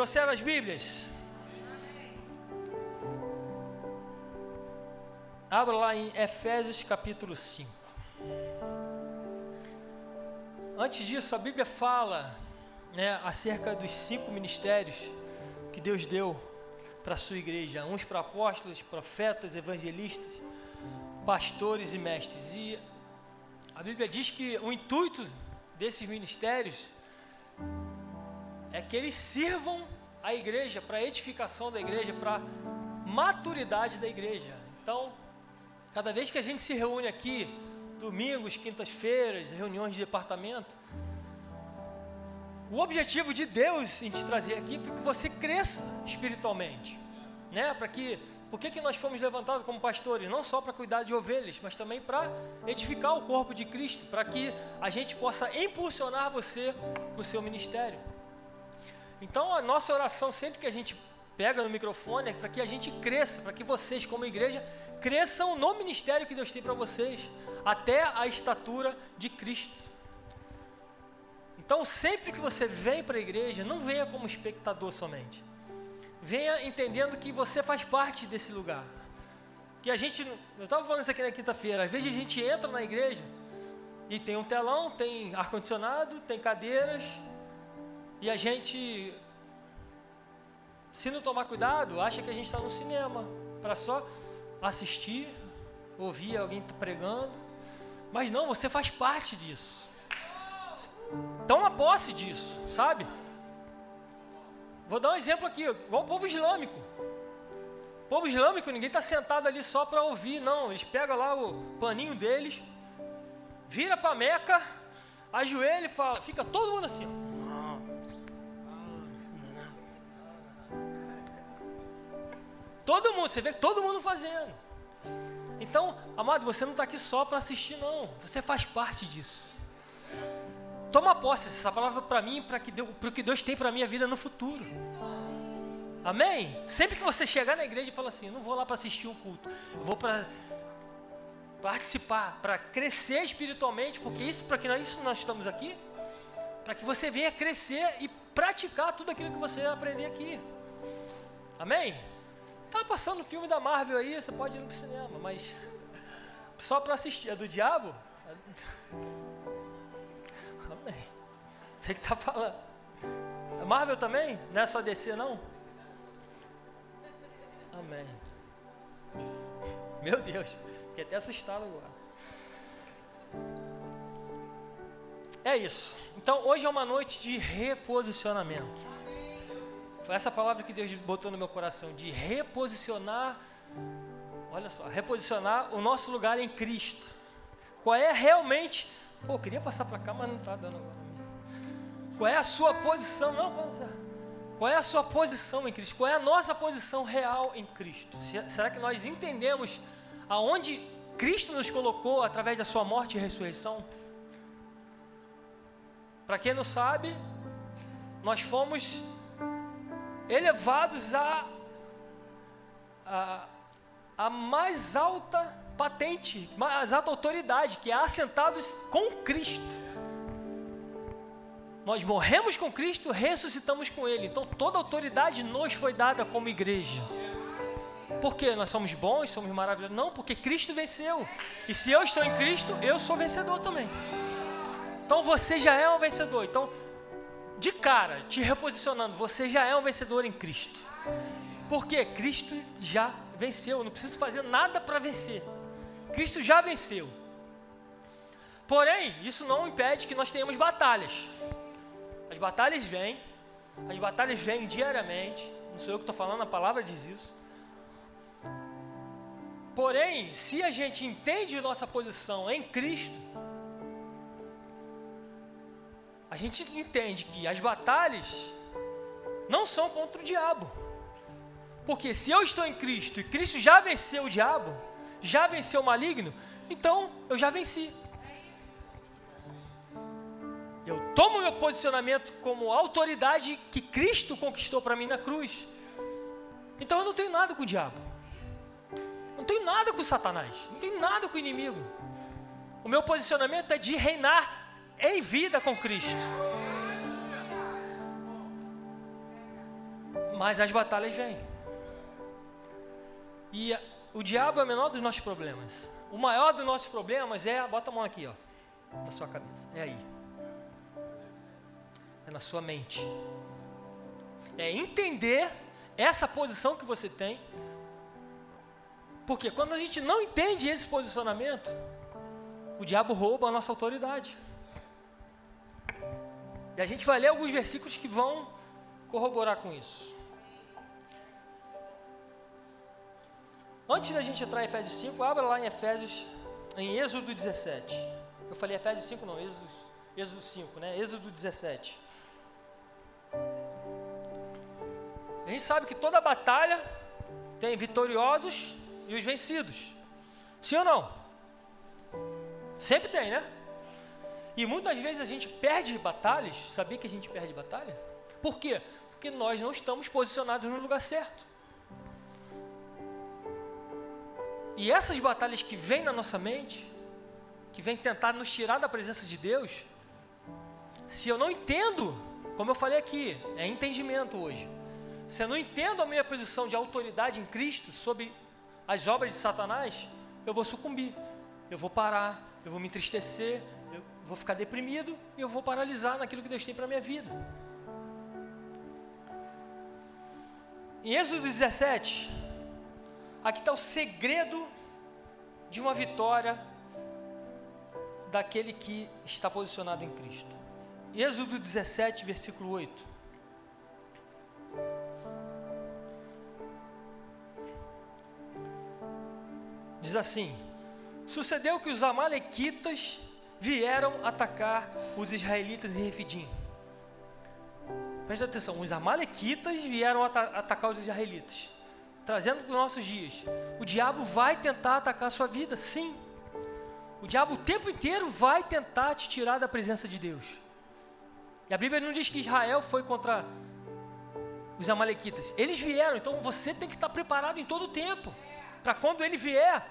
Trouxeram as Bíblias? Abra lá em Efésios capítulo 5. Antes disso, a Bíblia fala né, acerca dos cinco ministérios que Deus deu para a sua igreja: uns para apóstolos, profetas, evangelistas, pastores e mestres. E a Bíblia diz que o intuito desses ministérios é que eles sirvam a igreja para edificação da igreja, para maturidade da igreja. Então, cada vez que a gente se reúne aqui, domingos, quintas-feiras, reuniões de departamento, o objetivo de Deus em te trazer aqui é para que você cresça espiritualmente, né? Para que por que, que nós fomos levantados como pastores? Não só para cuidar de ovelhas, mas também para edificar o corpo de Cristo, para que a gente possa impulsionar você no seu ministério. Então, a nossa oração, sempre que a gente pega no microfone, é para que a gente cresça, para que vocês, como igreja, cresçam no ministério que Deus tem para vocês, até a estatura de Cristo. Então, sempre que você vem para a igreja, não venha como espectador somente. Venha entendendo que você faz parte desse lugar. Que a gente, eu estava falando isso aqui na quinta-feira, às vezes a gente entra na igreja e tem um telão, tem ar-condicionado, tem cadeiras, e a gente, se não tomar cuidado, acha que a gente está no cinema, para só assistir, ouvir alguém pregando. Mas não, você faz parte disso. Toma posse disso, sabe? Vou dar um exemplo aqui, igual o povo islâmico. O povo islâmico, ninguém está sentado ali só para ouvir, não. Eles pegam lá o paninho deles, vira para Meca, ajoelha e fala, fica todo mundo assim. Todo mundo, você vê todo mundo fazendo. Então, amado, você não está aqui só para assistir, não. Você faz parte disso. Toma posse essa palavra para mim, para que o que Deus tem para minha vida no futuro. Amém? Sempre que você chegar na igreja e falar assim, não vou lá para assistir o culto, eu vou para participar, para crescer espiritualmente, porque isso para que nós, isso nós estamos aqui, para que você venha crescer e praticar tudo aquilo que você aprender aqui. Amém? Tá passando filme da Marvel aí, você pode ir no cinema, mas só para assistir, é do diabo? Amém. Você que está falando. A Marvel também? Não é só DC, não? Amém. Meu Deus, fiquei até assustado agora. É isso. Então, hoje é uma noite de reposicionamento. Essa palavra que Deus botou no meu coração, de reposicionar, olha só, reposicionar o nosso lugar em Cristo. Qual é realmente Pô, eu queria passar para cá, mas não está dando agora. Qual é a sua posição? Não, qual é a sua posição em Cristo? Qual é a nossa posição real em Cristo? Será que nós entendemos aonde Cristo nos colocou através da sua morte e ressurreição? Para quem não sabe, nós fomos elevados a, a, a mais alta patente, mais alta autoridade, que é assentados com Cristo. Nós morremos com Cristo, ressuscitamos com Ele. Então toda autoridade nos foi dada como igreja. Por quê? Nós somos bons, somos maravilhosos? Não, porque Cristo venceu. E se eu estou em Cristo, eu sou vencedor também. Então você já é um vencedor. Então, de cara, te reposicionando, você já é um vencedor em Cristo. Porque Cristo já venceu. Eu não preciso fazer nada para vencer. Cristo já venceu. Porém, isso não impede que nós tenhamos batalhas. As batalhas vêm, as batalhas vêm diariamente. Não sou eu que estou falando, a palavra diz isso. Porém, se a gente entende nossa posição em Cristo, a gente entende que as batalhas não são contra o diabo. Porque se eu estou em Cristo e Cristo já venceu o diabo, já venceu o maligno, então eu já venci. Eu tomo meu posicionamento como autoridade que Cristo conquistou para mim na cruz. Então eu não tenho nada com o diabo. Não tenho nada com Satanás. Não tenho nada com o inimigo. O meu posicionamento é de reinar em vida com Cristo. Mas as batalhas vêm. E o diabo é o menor dos nossos problemas. O maior dos nossos problemas é, bota a mão aqui, ó, na sua cabeça. É aí. É na sua mente. É entender essa posição que você tem. Porque quando a gente não entende esse posicionamento, o diabo rouba a nossa autoridade. E a gente vai ler alguns versículos que vão corroborar com isso. Antes da gente entrar em Efésios 5, abra lá em Efésios, em Êxodo 17. Eu falei Efésios 5, não, Êxodo, Êxodo 5, né? Êxodo 17. A gente sabe que toda batalha tem vitoriosos e os vencidos. Sim ou não? Sempre tem, né? E muitas vezes a gente perde batalhas, sabia que a gente perde batalha? Por quê? Porque nós não estamos posicionados no lugar certo. E essas batalhas que vêm na nossa mente, que vêm tentar nos tirar da presença de Deus, se eu não entendo, como eu falei aqui, é entendimento hoje. Se eu não entendo a minha posição de autoridade em Cristo sobre as obras de Satanás, eu vou sucumbir, eu vou parar, eu vou me entristecer, vou ficar deprimido e eu vou paralisar naquilo que Deus tem para a minha vida. Em Êxodo 17, Aqui está o segredo de uma vitória daquele que está posicionado em Cristo. Êxodo 17, versículo 8. Diz assim: Sucedeu que os amalequitas vieram atacar os israelitas em Refidim. Presta atenção, os amalequitas vieram atacar os israelitas trazendo para os nossos dias, o diabo vai tentar atacar a sua vida, sim. O diabo o tempo inteiro vai tentar te tirar da presença de Deus. E a Bíblia não diz que Israel foi contra os amalequitas. Eles vieram, então você tem que estar preparado em todo o tempo. Para quando ele vier,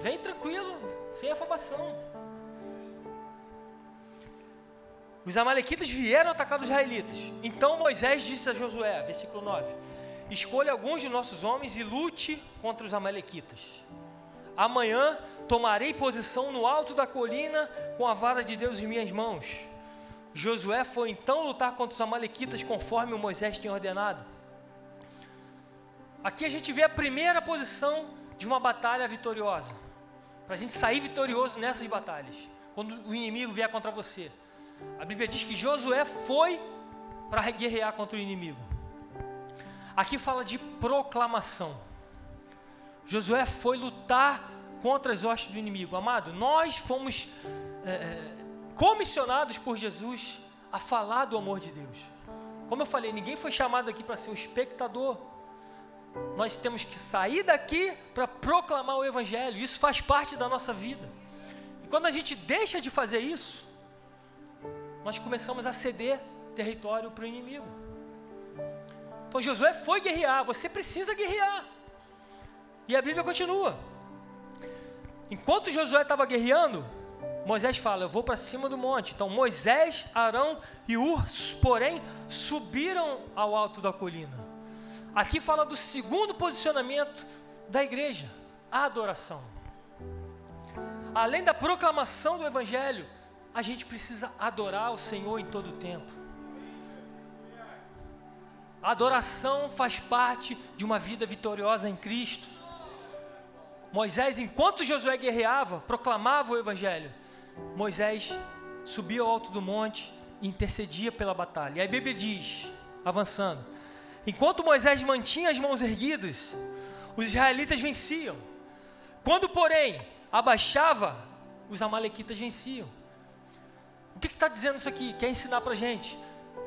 vem tranquilo, sem afobação. Os amalequitas vieram atacar os israelitas. Então Moisés disse a Josué, versículo 9: Escolha alguns de nossos homens e lute contra os amalequitas. Amanhã tomarei posição no alto da colina com a vara de Deus em minhas mãos. Josué foi então lutar contra os amalequitas conforme Moisés tinha ordenado. Aqui a gente vê a primeira posição de uma batalha vitoriosa. Para a gente sair vitorioso nessas batalhas. Quando o inimigo vier contra você. A Bíblia diz que Josué foi para guerrear contra o inimigo. Aqui fala de proclamação. Josué foi lutar contra as hostes do inimigo. Amado, nós fomos é, é, comissionados por Jesus a falar do amor de Deus. Como eu falei, ninguém foi chamado aqui para ser um espectador. Nós temos que sair daqui para proclamar o Evangelho. Isso faz parte da nossa vida. E quando a gente deixa de fazer isso, nós começamos a ceder território para o inimigo. Então Josué foi guerrear, você precisa guerrear. E a Bíblia continua. Enquanto Josué estava guerreando, Moisés fala: Eu vou para cima do monte. Então Moisés, Arão e Ur, porém, subiram ao alto da colina. Aqui fala do segundo posicionamento da igreja: a adoração. Além da proclamação do Evangelho, a gente precisa adorar o Senhor em todo o tempo. A adoração faz parte de uma vida vitoriosa em Cristo. Moisés, enquanto Josué guerreava, proclamava o Evangelho. Moisés subia ao alto do monte e intercedia pela batalha. E a Bíblia diz, avançando: enquanto Moisés mantinha as mãos erguidas, os israelitas venciam. Quando, porém, abaixava, os amalequitas venciam. O que está dizendo isso aqui? Quer ensinar para a gente?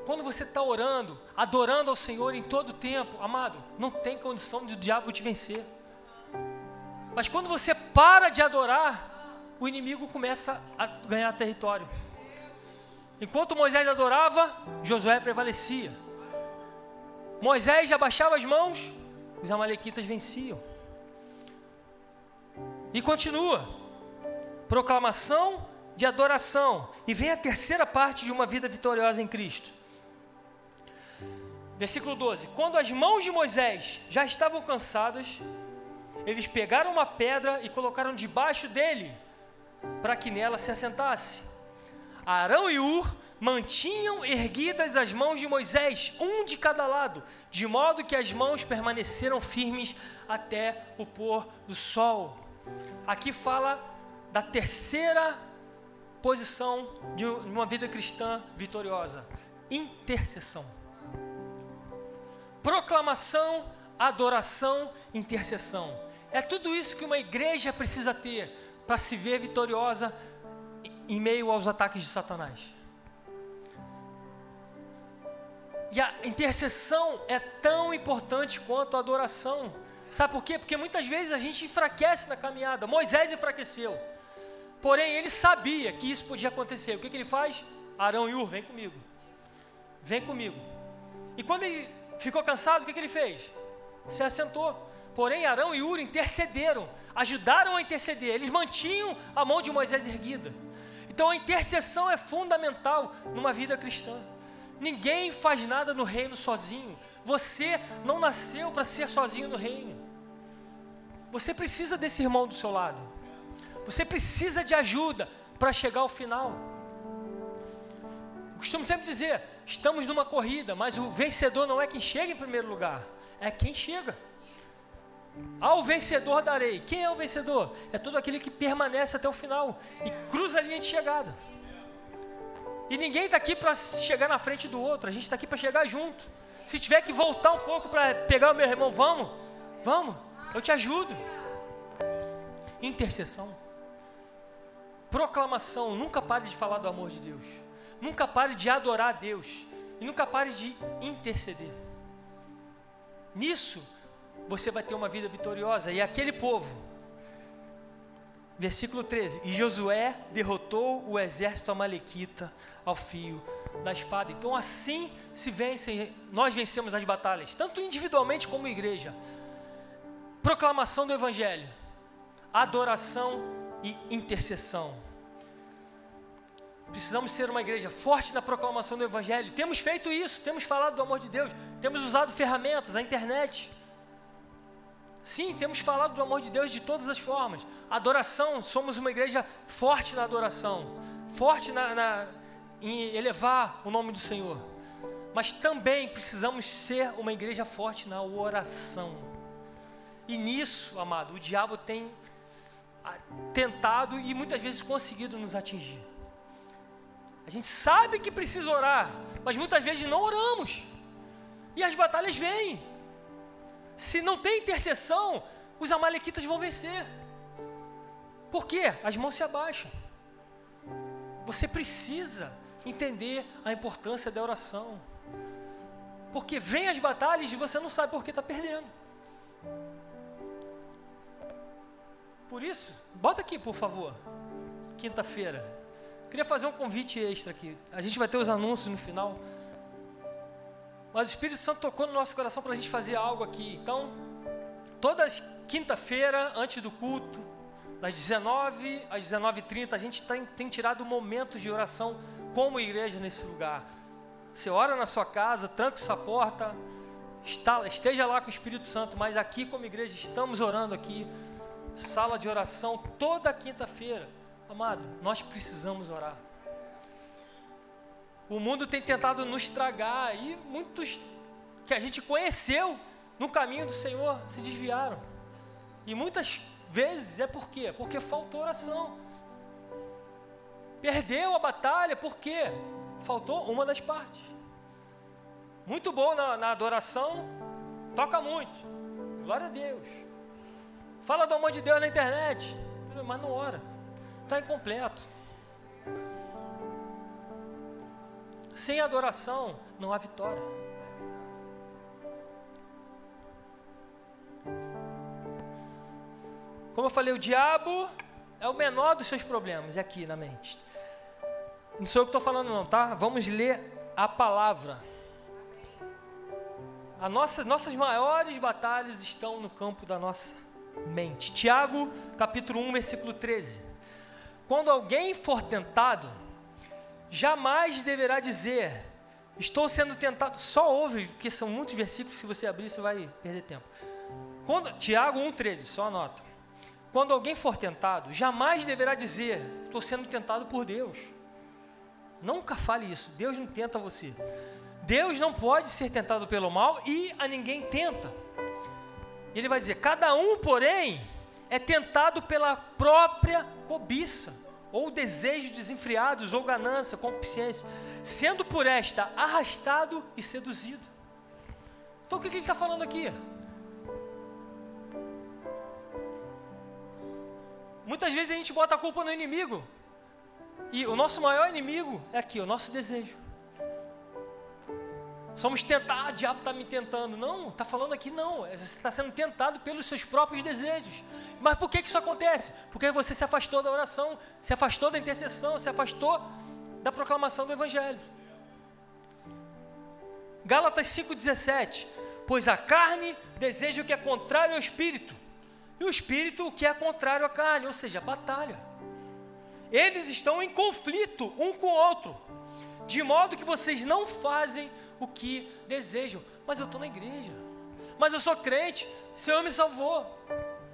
Quando você está orando, adorando ao Senhor em todo o tempo, amado, não tem condição de o diabo te vencer. Mas quando você para de adorar, o inimigo começa a ganhar território. Enquanto Moisés adorava, Josué prevalecia. Moisés abaixava as mãos, os amalequitas venciam. E continua. Proclamação de adoração. E vem a terceira parte de uma vida vitoriosa em Cristo. Versículo 12: Quando as mãos de Moisés já estavam cansadas, eles pegaram uma pedra e colocaram debaixo dele, para que nela se assentasse. Arão e Ur mantinham erguidas as mãos de Moisés, um de cada lado, de modo que as mãos permaneceram firmes até o pôr do sol. Aqui fala da terceira posição de uma vida cristã vitoriosa: intercessão. Proclamação, adoração, intercessão. É tudo isso que uma igreja precisa ter para se ver vitoriosa em meio aos ataques de Satanás. E a intercessão é tão importante quanto a adoração. Sabe por quê? Porque muitas vezes a gente enfraquece na caminhada. Moisés enfraqueceu. Porém, ele sabia que isso podia acontecer. O que, que ele faz? Arão e Ur, vem comigo. Vem comigo. E quando ele ficou cansado, o que, que ele fez? Se assentou. Porém, Arão e Ur intercederam, ajudaram a interceder. Eles mantinham a mão de Moisés erguida. Então, a intercessão é fundamental numa vida cristã. Ninguém faz nada no reino sozinho. Você não nasceu para ser sozinho no reino. Você precisa desse irmão do seu lado. Você precisa de ajuda para chegar ao final. Eu costumo sempre dizer: estamos numa corrida, mas o vencedor não é quem chega em primeiro lugar, é quem chega. Ao vencedor darei. Quem é o vencedor? É todo aquele que permanece até o final e cruza a linha de chegada. E ninguém está aqui para chegar na frente do outro, a gente está aqui para chegar junto. Se tiver que voltar um pouco para pegar o meu irmão, vamos, vamos, eu te ajudo. Intercessão, proclamação, nunca pare de falar do amor de Deus, nunca pare de adorar a Deus e nunca pare de interceder. Nisso você vai ter uma vida vitoriosa. E aquele povo, versículo 13: E Josué derrotou o exército amalequita ao fio da espada. Então, assim se vencem, nós vencemos as batalhas, tanto individualmente como igreja. Proclamação do Evangelho, adoração e intercessão. Precisamos ser uma igreja forte na proclamação do Evangelho. Temos feito isso, temos falado do amor de Deus, temos usado ferramentas, a internet Sim, temos falado do amor de Deus de todas as formas. Adoração, somos uma igreja forte na adoração, forte na, na, em elevar o nome do Senhor. Mas também precisamos ser uma igreja forte na oração. E nisso, amado, o diabo tem tentado e muitas vezes conseguido nos atingir. A gente sabe que precisa orar, mas muitas vezes não oramos. E as batalhas vêm. Se não tem intercessão, os amalequitas vão vencer. Por quê? As mãos se abaixam. Você precisa entender a importância da oração. Porque vem as batalhas e você não sabe por que está perdendo. Por isso, bota aqui, por favor. Quinta-feira. Queria fazer um convite extra aqui. A gente vai ter os anúncios no final. Mas o Espírito Santo tocou no nosso coração para a gente fazer algo aqui. Então, toda quinta-feira, antes do culto, das 19 às 19h30, a gente tem, tem tirado momentos de oração como igreja nesse lugar. Você ora na sua casa, tranca sua porta, está, esteja lá com o Espírito Santo, mas aqui como igreja estamos orando aqui, sala de oração toda quinta-feira. Amado, nós precisamos orar. O mundo tem tentado nos estragar e muitos que a gente conheceu no caminho do Senhor se desviaram. E muitas vezes é por quê? Porque faltou oração. Perdeu a batalha, por quê? Faltou uma das partes. Muito bom na, na adoração, toca muito. Glória a Deus. Fala do amor de Deus na internet, mas não ora. Está incompleto. Sem adoração não há vitória. Como eu falei, o diabo é o menor dos seus problemas, é aqui na mente. Não sou eu que estou falando, não, tá? Vamos ler a palavra. A nossa, nossas maiores batalhas estão no campo da nossa mente. Tiago, capítulo 1, versículo 13. Quando alguém for tentado, jamais deverá dizer: Estou sendo tentado. Só ouve, porque são muitos versículos, se você abrir, você vai perder tempo. Quando, Tiago 1,13, só anota. Quando alguém for tentado, jamais deverá dizer: Estou sendo tentado por Deus. Nunca fale isso. Deus não tenta você. Deus não pode ser tentado pelo mal e a ninguém tenta. Ele vai dizer: Cada um, porém, é tentado pela própria cobiça, ou desejos desenfreados, ou ganância, concupiscência, sendo por esta arrastado e seduzido. Então o que, que ele está falando aqui? Muitas vezes a gente bota a culpa no inimigo. E o nosso maior inimigo é aqui, o nosso desejo. Somos tentados, ah, o diabo está me tentando. Não, está falando aqui não. Você está sendo tentado pelos seus próprios desejos. Mas por que, que isso acontece? Porque você se afastou da oração, se afastou da intercessão, se afastou da proclamação do Evangelho. Gálatas 5,17. Pois a carne deseja o que é contrário ao espírito, e o espírito o que é contrário à carne, ou seja, batalha. Eles estão em conflito um com o outro, de modo que vocês não fazem o que desejam. Mas eu estou na igreja, mas eu sou crente, o Senhor me salvou.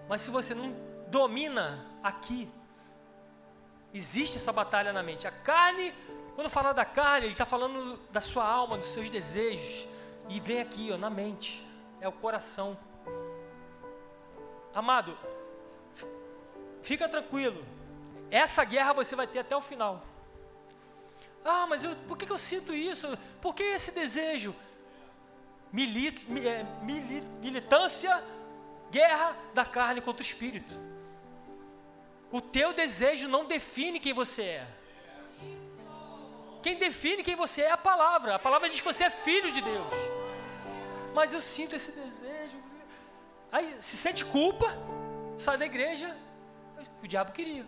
Mas se você não domina aqui, existe essa batalha na mente. A carne, quando fala da carne, ele está falando da sua alma, dos seus desejos. E vem aqui, ó, na mente, é o coração. Amado, fica tranquilo. Essa guerra você vai ter até o final. Ah, mas eu, por que, eu sinto isso? Por que esse desejo? Milit, é, milit, militância, guerra da carne contra o espírito. O teu desejo não define quem você é. Quem define quem você é é a palavra. A palavra diz que você é filho de Deus. Mas eu sinto esse desejo. Aí se sente culpa, sai da igreja, o diabo queria.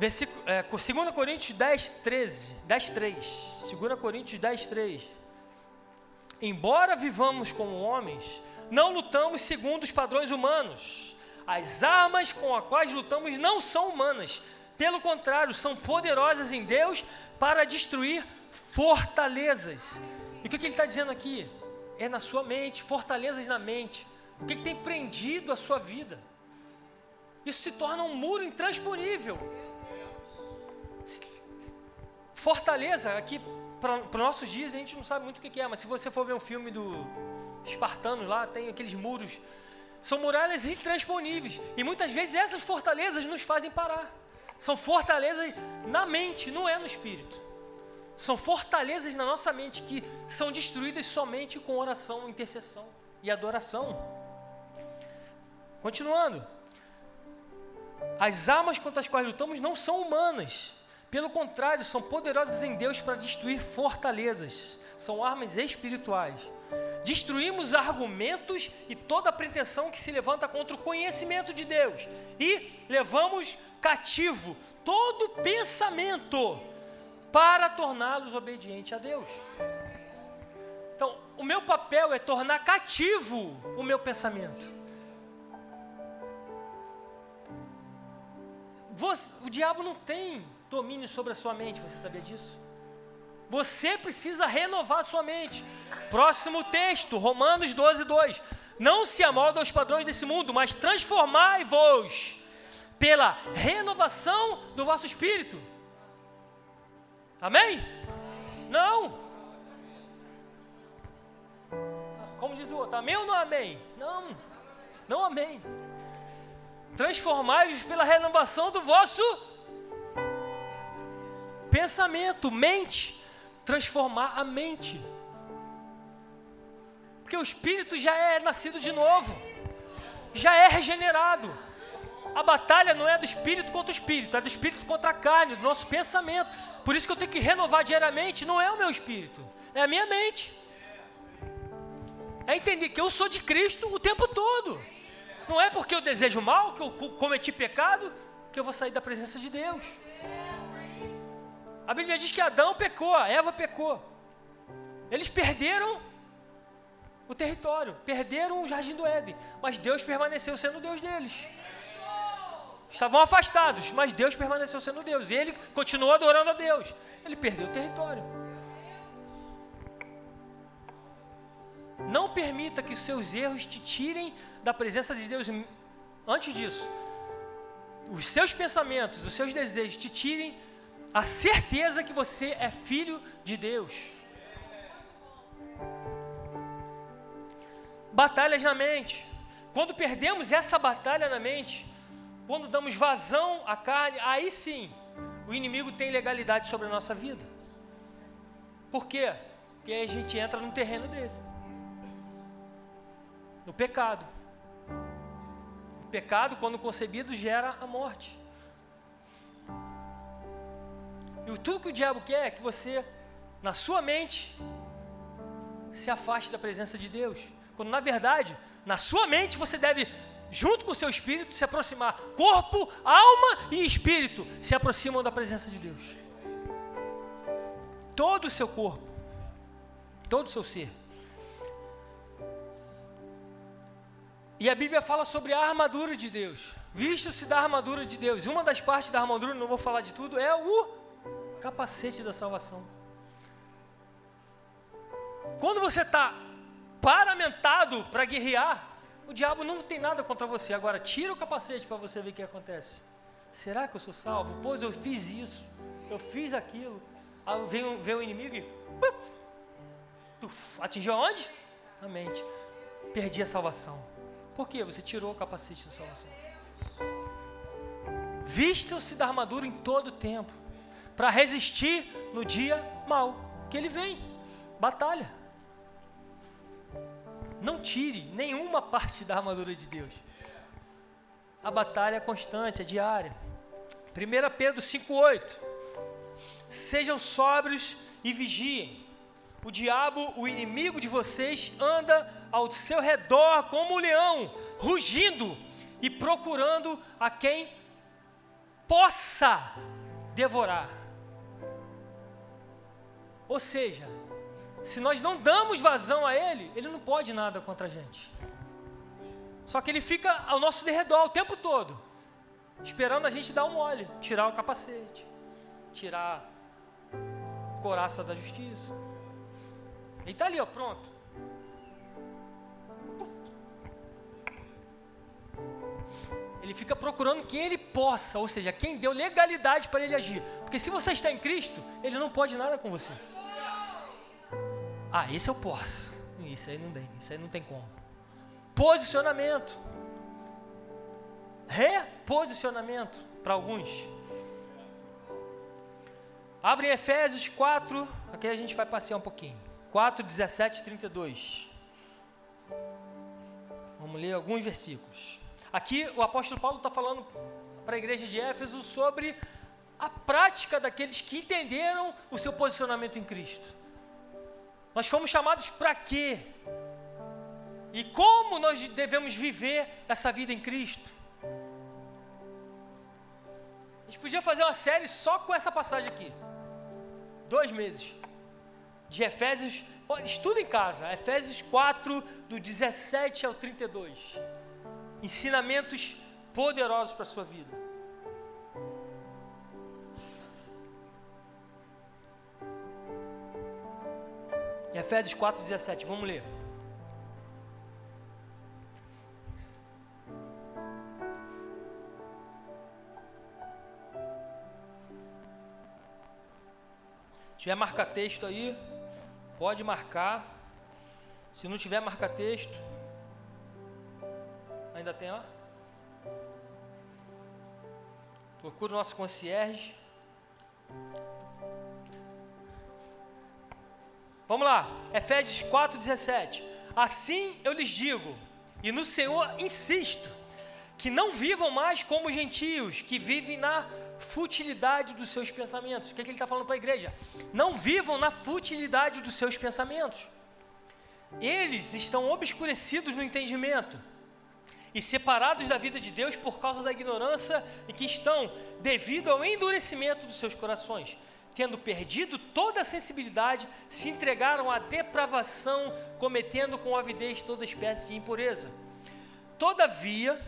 Versículo, é, 2 Coríntios 10, 13, 10, 3. 2 Coríntios 10, 3. Embora vivamos como homens, não lutamos segundo os padrões humanos. As armas com as quais lutamos não são humanas. Pelo contrário, são poderosas em Deus para destruir fortalezas. E o que, que ele está dizendo aqui? É na sua mente, fortalezas na mente. O que, que tem prendido a sua vida? Isso se torna um muro intransponível. Fortaleza, aqui para os nossos dias a gente não sabe muito o que, é, mas se você for ver um filme do Espartanos lá, tem aqueles muros. São muralhas intransponíveis. E muitas vezes essas fortalezas nos fazem parar. São fortalezas na mente, não é no espírito. São fortalezas na nossa mente que são destruídas somente com oração, intercessão e adoração. Continuando. As armas contra as quais lutamos não são humanas. Pelo contrário, são poderosas em Deus para destruir fortalezas. São armas espirituais. Destruímos argumentos e toda pretensão que se levanta contra o conhecimento de Deus. E levamos cativo todo pensamento para torná-los obedientes a Deus. Então, o meu papel é tornar cativo o meu pensamento. Você, o diabo não tem domínio sobre a sua mente, você sabia disso? Você precisa renovar a sua mente. Próximo texto, Romanos 12, 2. Não se amolda aos padrões desse mundo, mas transformai-vos pela renovação do vosso espírito Amém? Não. Como diz o outro, amém ou não amém? Não, não amém. Transformai-vos pela renovação do vosso pensamento, mente. Transformar a mente. Porque o espírito já é nascido de novo, já é regenerado. A batalha não é do espírito contra o espírito, é do espírito contra a carne, do nosso pensamento. Por isso que eu tenho que renovar diariamente, não é o meu espírito, é a minha mente. É entender que eu sou de Cristo o tempo todo. Não é porque eu desejo mal, que eu cometi pecado, que eu vou sair da presença de Deus. A Bíblia diz que Adão pecou, Eva pecou. Eles perderam o território, perderam o jardim do Éden, mas Deus permaneceu sendo Deus deles. estavam afastados, mas Deus permaneceu sendo Deus. E ele continuou adorando a Deus. Ele perdeu o território. Não permita que os seus erros te tirem da presença de Deus. Antes disso, os seus pensamentos, os seus desejos te tirem a certeza que você é filho de Deus. Batalhas na mente. Quando perdemos essa batalha na mente, quando damos vazão à carne, aí sim o inimigo tem legalidade sobre a nossa vida. Por quê? Porque aí a gente entra no terreno dele no pecado. O pecado, quando concebido, gera a morte. E tudo que o diabo quer é que você, na sua mente, se afaste da presença de Deus. Quando na verdade, na sua mente você deve, junto com o seu espírito, se aproximar. Corpo, alma e espírito se aproximam da presença de Deus. Todo o seu corpo, todo o seu ser. E a Bíblia fala sobre a armadura de Deus. Visto-se da armadura de Deus. Uma das partes da armadura, não vou falar de tudo, é o capacete da salvação. Quando você está paramentado para guerrear, o diabo não tem nada contra você. Agora, tira o capacete para você ver o que acontece. Será que eu sou salvo? Pois eu fiz isso, eu fiz aquilo. Aí vem, vem o inimigo e. Puf, atingiu aonde? Na mente. Perdi a salvação. Por quê? Você tirou o capacete da salvação. Vistam-se da armadura em todo o tempo, para resistir no dia mal, que ele vem. Batalha. Não tire nenhuma parte da armadura de Deus. A batalha é constante, é diária. 1 Pedro 5,8. Sejam sóbrios e vigiem. O diabo, o inimigo de vocês, anda ao seu redor como um leão, rugindo e procurando a quem possa devorar. Ou seja, se nós não damos vazão a ele, ele não pode nada contra a gente. Só que ele fica ao nosso derredor o tempo todo, esperando a gente dar um mole, tirar o capacete, tirar a coraça da justiça. Ele está ali, ó, pronto. Ele fica procurando quem ele possa, ou seja, quem deu legalidade para ele agir. Porque se você está em Cristo, ele não pode nada com você. Ah, isso eu posso. Isso aí não tem, isso aí não tem como. Posicionamento. Reposicionamento para alguns. Abre Efésios 4, aqui a gente vai passear um pouquinho. 4, 17 e 32. Vamos ler alguns versículos. Aqui o apóstolo Paulo está falando para a igreja de Éfeso sobre a prática daqueles que entenderam o seu posicionamento em Cristo. Nós fomos chamados para quê? E como nós devemos viver essa vida em Cristo? A gente podia fazer uma série só com essa passagem aqui. Dois meses de Efésios, estuda em casa, Efésios 4, do 17 ao 32. Ensinamentos poderosos para a sua vida. Efésios 4, 17, vamos ler. Se tiver marca texto aí, Pode marcar. Se não tiver, marca texto. Ainda tem lá? Procura o nosso concierge. Vamos lá, Efésios 4,17. Assim eu lhes digo, e no Senhor insisto, que não vivam mais como gentios, que vivem na futilidade dos seus pensamentos. O que, é que ele está falando para a igreja? Não vivam na futilidade dos seus pensamentos. Eles estão obscurecidos no entendimento e separados da vida de Deus por causa da ignorância e que estão devido ao endurecimento dos seus corações. Tendo perdido toda a sensibilidade, se entregaram à depravação, cometendo com avidez toda espécie de impureza. Todavia,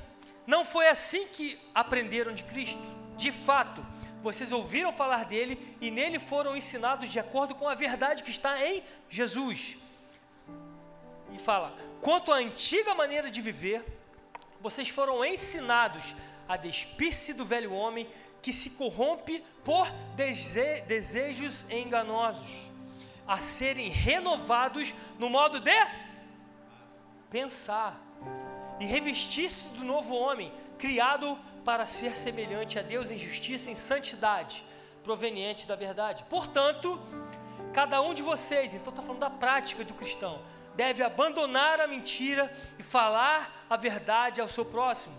Não foi assim que aprenderam de Cristo. De fato, vocês ouviram falar dele e nele foram ensinados de acordo com a verdade que está em Jesus. E fala: quanto à antiga maneira de viver, vocês foram ensinados a despir-se do velho homem que se corrompe por dese desejos enganosos, a serem renovados no modo de pensar e revestir-se do novo homem, criado para ser semelhante a Deus em justiça e em santidade, proveniente da verdade. Portanto, cada um de vocês, então está falando da prática do cristão, deve abandonar a mentira e falar a verdade ao seu próximo,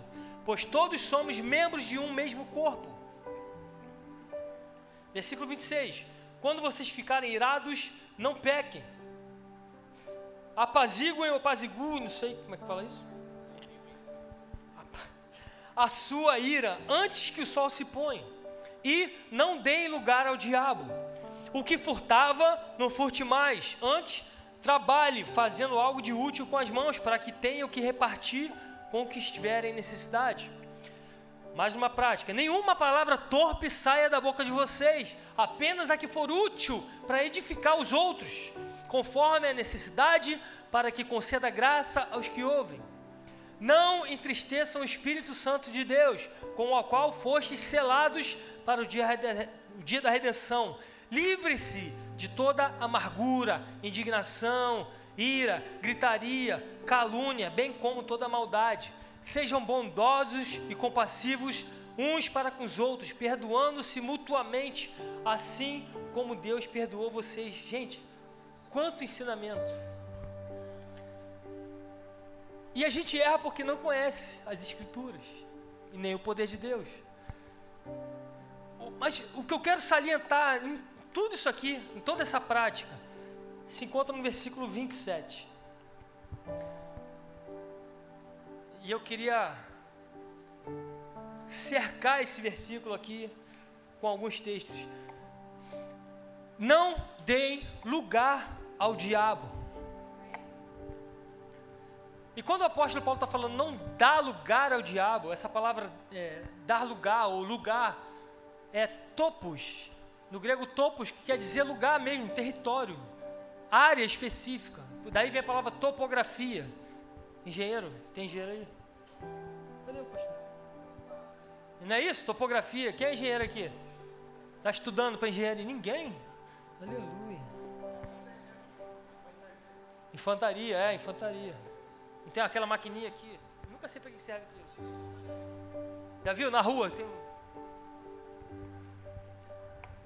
pois todos somos membros de um mesmo corpo. Versículo 26. Quando vocês ficarem irados, não pequem. Apaziguem ou apaziguem, não sei como é que fala isso a sua ira antes que o sol se ponha, e não deem lugar ao diabo. O que furtava, não furte mais, antes trabalhe fazendo algo de útil com as mãos, para que tenha o que repartir com o que estiver em necessidade. Mais uma prática: nenhuma palavra torpe saia da boca de vocês, apenas a que for útil para edificar os outros, conforme a necessidade, para que conceda graça aos que ouvem. Não entristeçam o Espírito Santo de Deus, com o qual fostes selados para o dia, o dia da redenção. Livre-se de toda amargura, indignação, ira, gritaria, calúnia, bem como toda maldade. Sejam bondosos e compassivos uns para com os outros, perdoando-se mutuamente, assim como Deus perdoou vocês. Gente, quanto ensinamento! E a gente erra porque não conhece as Escrituras e nem o poder de Deus. Mas o que eu quero salientar tudo isso aqui, em toda essa prática, se encontra no versículo 27. E eu queria cercar esse versículo aqui com alguns textos. Não deem lugar ao diabo. E quando o apóstolo Paulo está falando não dá lugar ao diabo, essa palavra é, dar lugar ou lugar é topos. No grego topos que quer dizer lugar mesmo, território, área específica. Daí vem a palavra topografia. Engenheiro, tem engenheiro aí? Cadê o pastor? Não é isso? Topografia. Quem é engenheiro aqui? Está estudando para engenharia? Ninguém. Aleluia. Infantaria, é, infantaria. Não tem aquela maquininha aqui. Nunca sei para que serve aquilo. Já viu na rua? Tem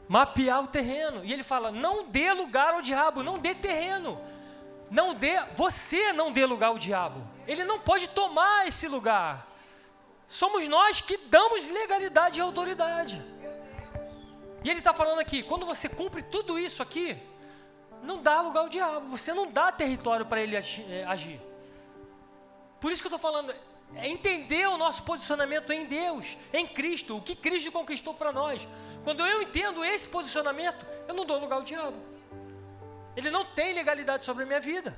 mapear o terreno. E ele fala: não dê lugar ao diabo, não dê terreno. Não dê, você não dê lugar ao diabo. Ele não pode tomar esse lugar. Somos nós que damos legalidade e autoridade. E ele está falando aqui: quando você cumpre tudo isso aqui, não dá lugar ao diabo, você não dá território para ele eh, agir. Por isso que eu estou falando, é entender o nosso posicionamento em Deus, em Cristo, o que Cristo conquistou para nós. Quando eu entendo esse posicionamento, eu não dou lugar ao diabo. Ele não tem legalidade sobre a minha vida.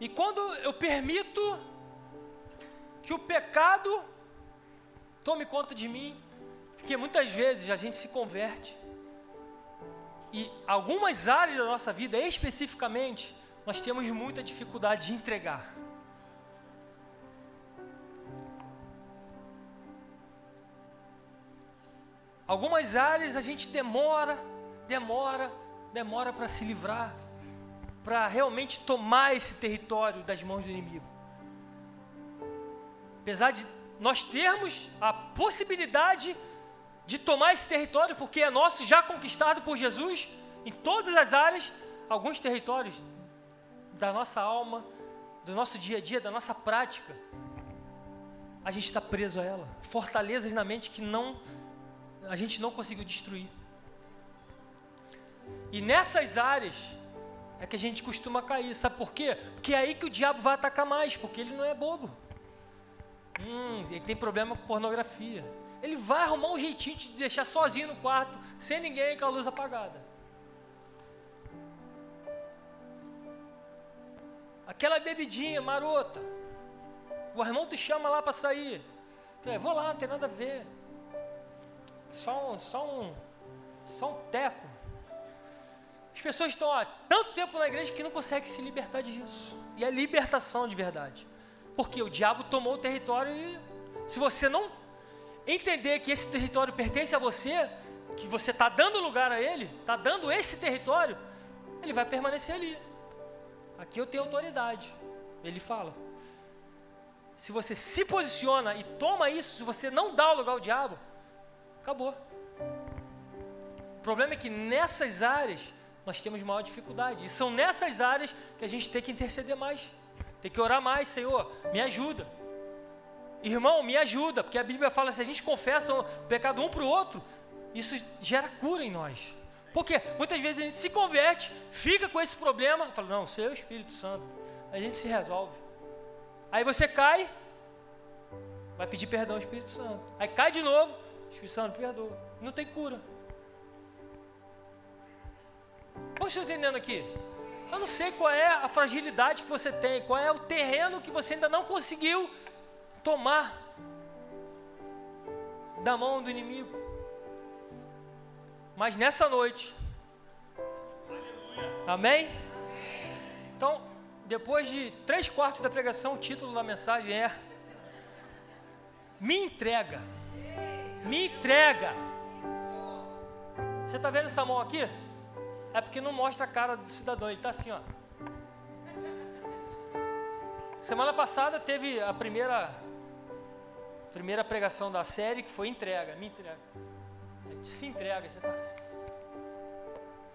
E quando eu permito que o pecado tome conta de mim, porque muitas vezes a gente se converte, e algumas áreas da nossa vida, especificamente, nós temos muita dificuldade de entregar. Algumas áreas a gente demora, demora, demora para se livrar, para realmente tomar esse território das mãos do inimigo. Apesar de nós termos a possibilidade de tomar esse território, porque é nosso, já conquistado por Jesus, em todas as áreas, alguns territórios da nossa alma, do nosso dia a dia, da nossa prática, a gente está preso a ela. Fortalezas na mente que não a gente não conseguiu destruir. E nessas áreas é que a gente costuma cair. Sabe por quê? Porque é aí que o diabo vai atacar mais, porque ele não é bobo. Hum, ele tem problema com pornografia. Ele vai arrumar um jeitinho de deixar sozinho no quarto, sem ninguém com a luz apagada. Aquela bebidinha marota. O irmão te chama lá para sair. É, vou lá, não tem nada a ver. Só um, só um, só um teco. As pessoas estão há tanto tempo na igreja que não conseguem se libertar disso. E é libertação de verdade. Porque o diabo tomou o território e se você não entender que esse território pertence a você, que você está dando lugar a ele, está dando esse território, ele vai permanecer ali. Aqui eu tenho autoridade. Ele fala. Se você se posiciona e toma isso, se você não dá o lugar ao diabo, acabou. O problema é que nessas áreas nós temos maior dificuldade. E são nessas áreas que a gente tem que interceder mais. Tem que orar mais, Senhor, me ajuda. Irmão, me ajuda, porque a Bíblia fala se a gente confessa o pecado um para o outro, isso gera cura em nós. Porque muitas vezes a gente se converte, fica com esse problema, fala, não, seu é Espírito Santo, a gente se resolve. Aí você cai, vai pedir perdão ao Espírito Santo. Aí cai de novo, Espírito Santo perdoa. Não tem cura. Como você está entendendo aqui? Eu não sei qual é a fragilidade que você tem, qual é o terreno que você ainda não conseguiu tomar da mão do inimigo. Mas nessa noite, amém? Então, depois de três quartos da pregação, o título da mensagem é Me entrega. Me entrega. Você está vendo essa mão aqui? É porque não mostra a cara do cidadão, ele está assim, ó. Semana passada teve a primeira primeira pregação da série que foi entrega, me entrega. Se entrega, você está assim.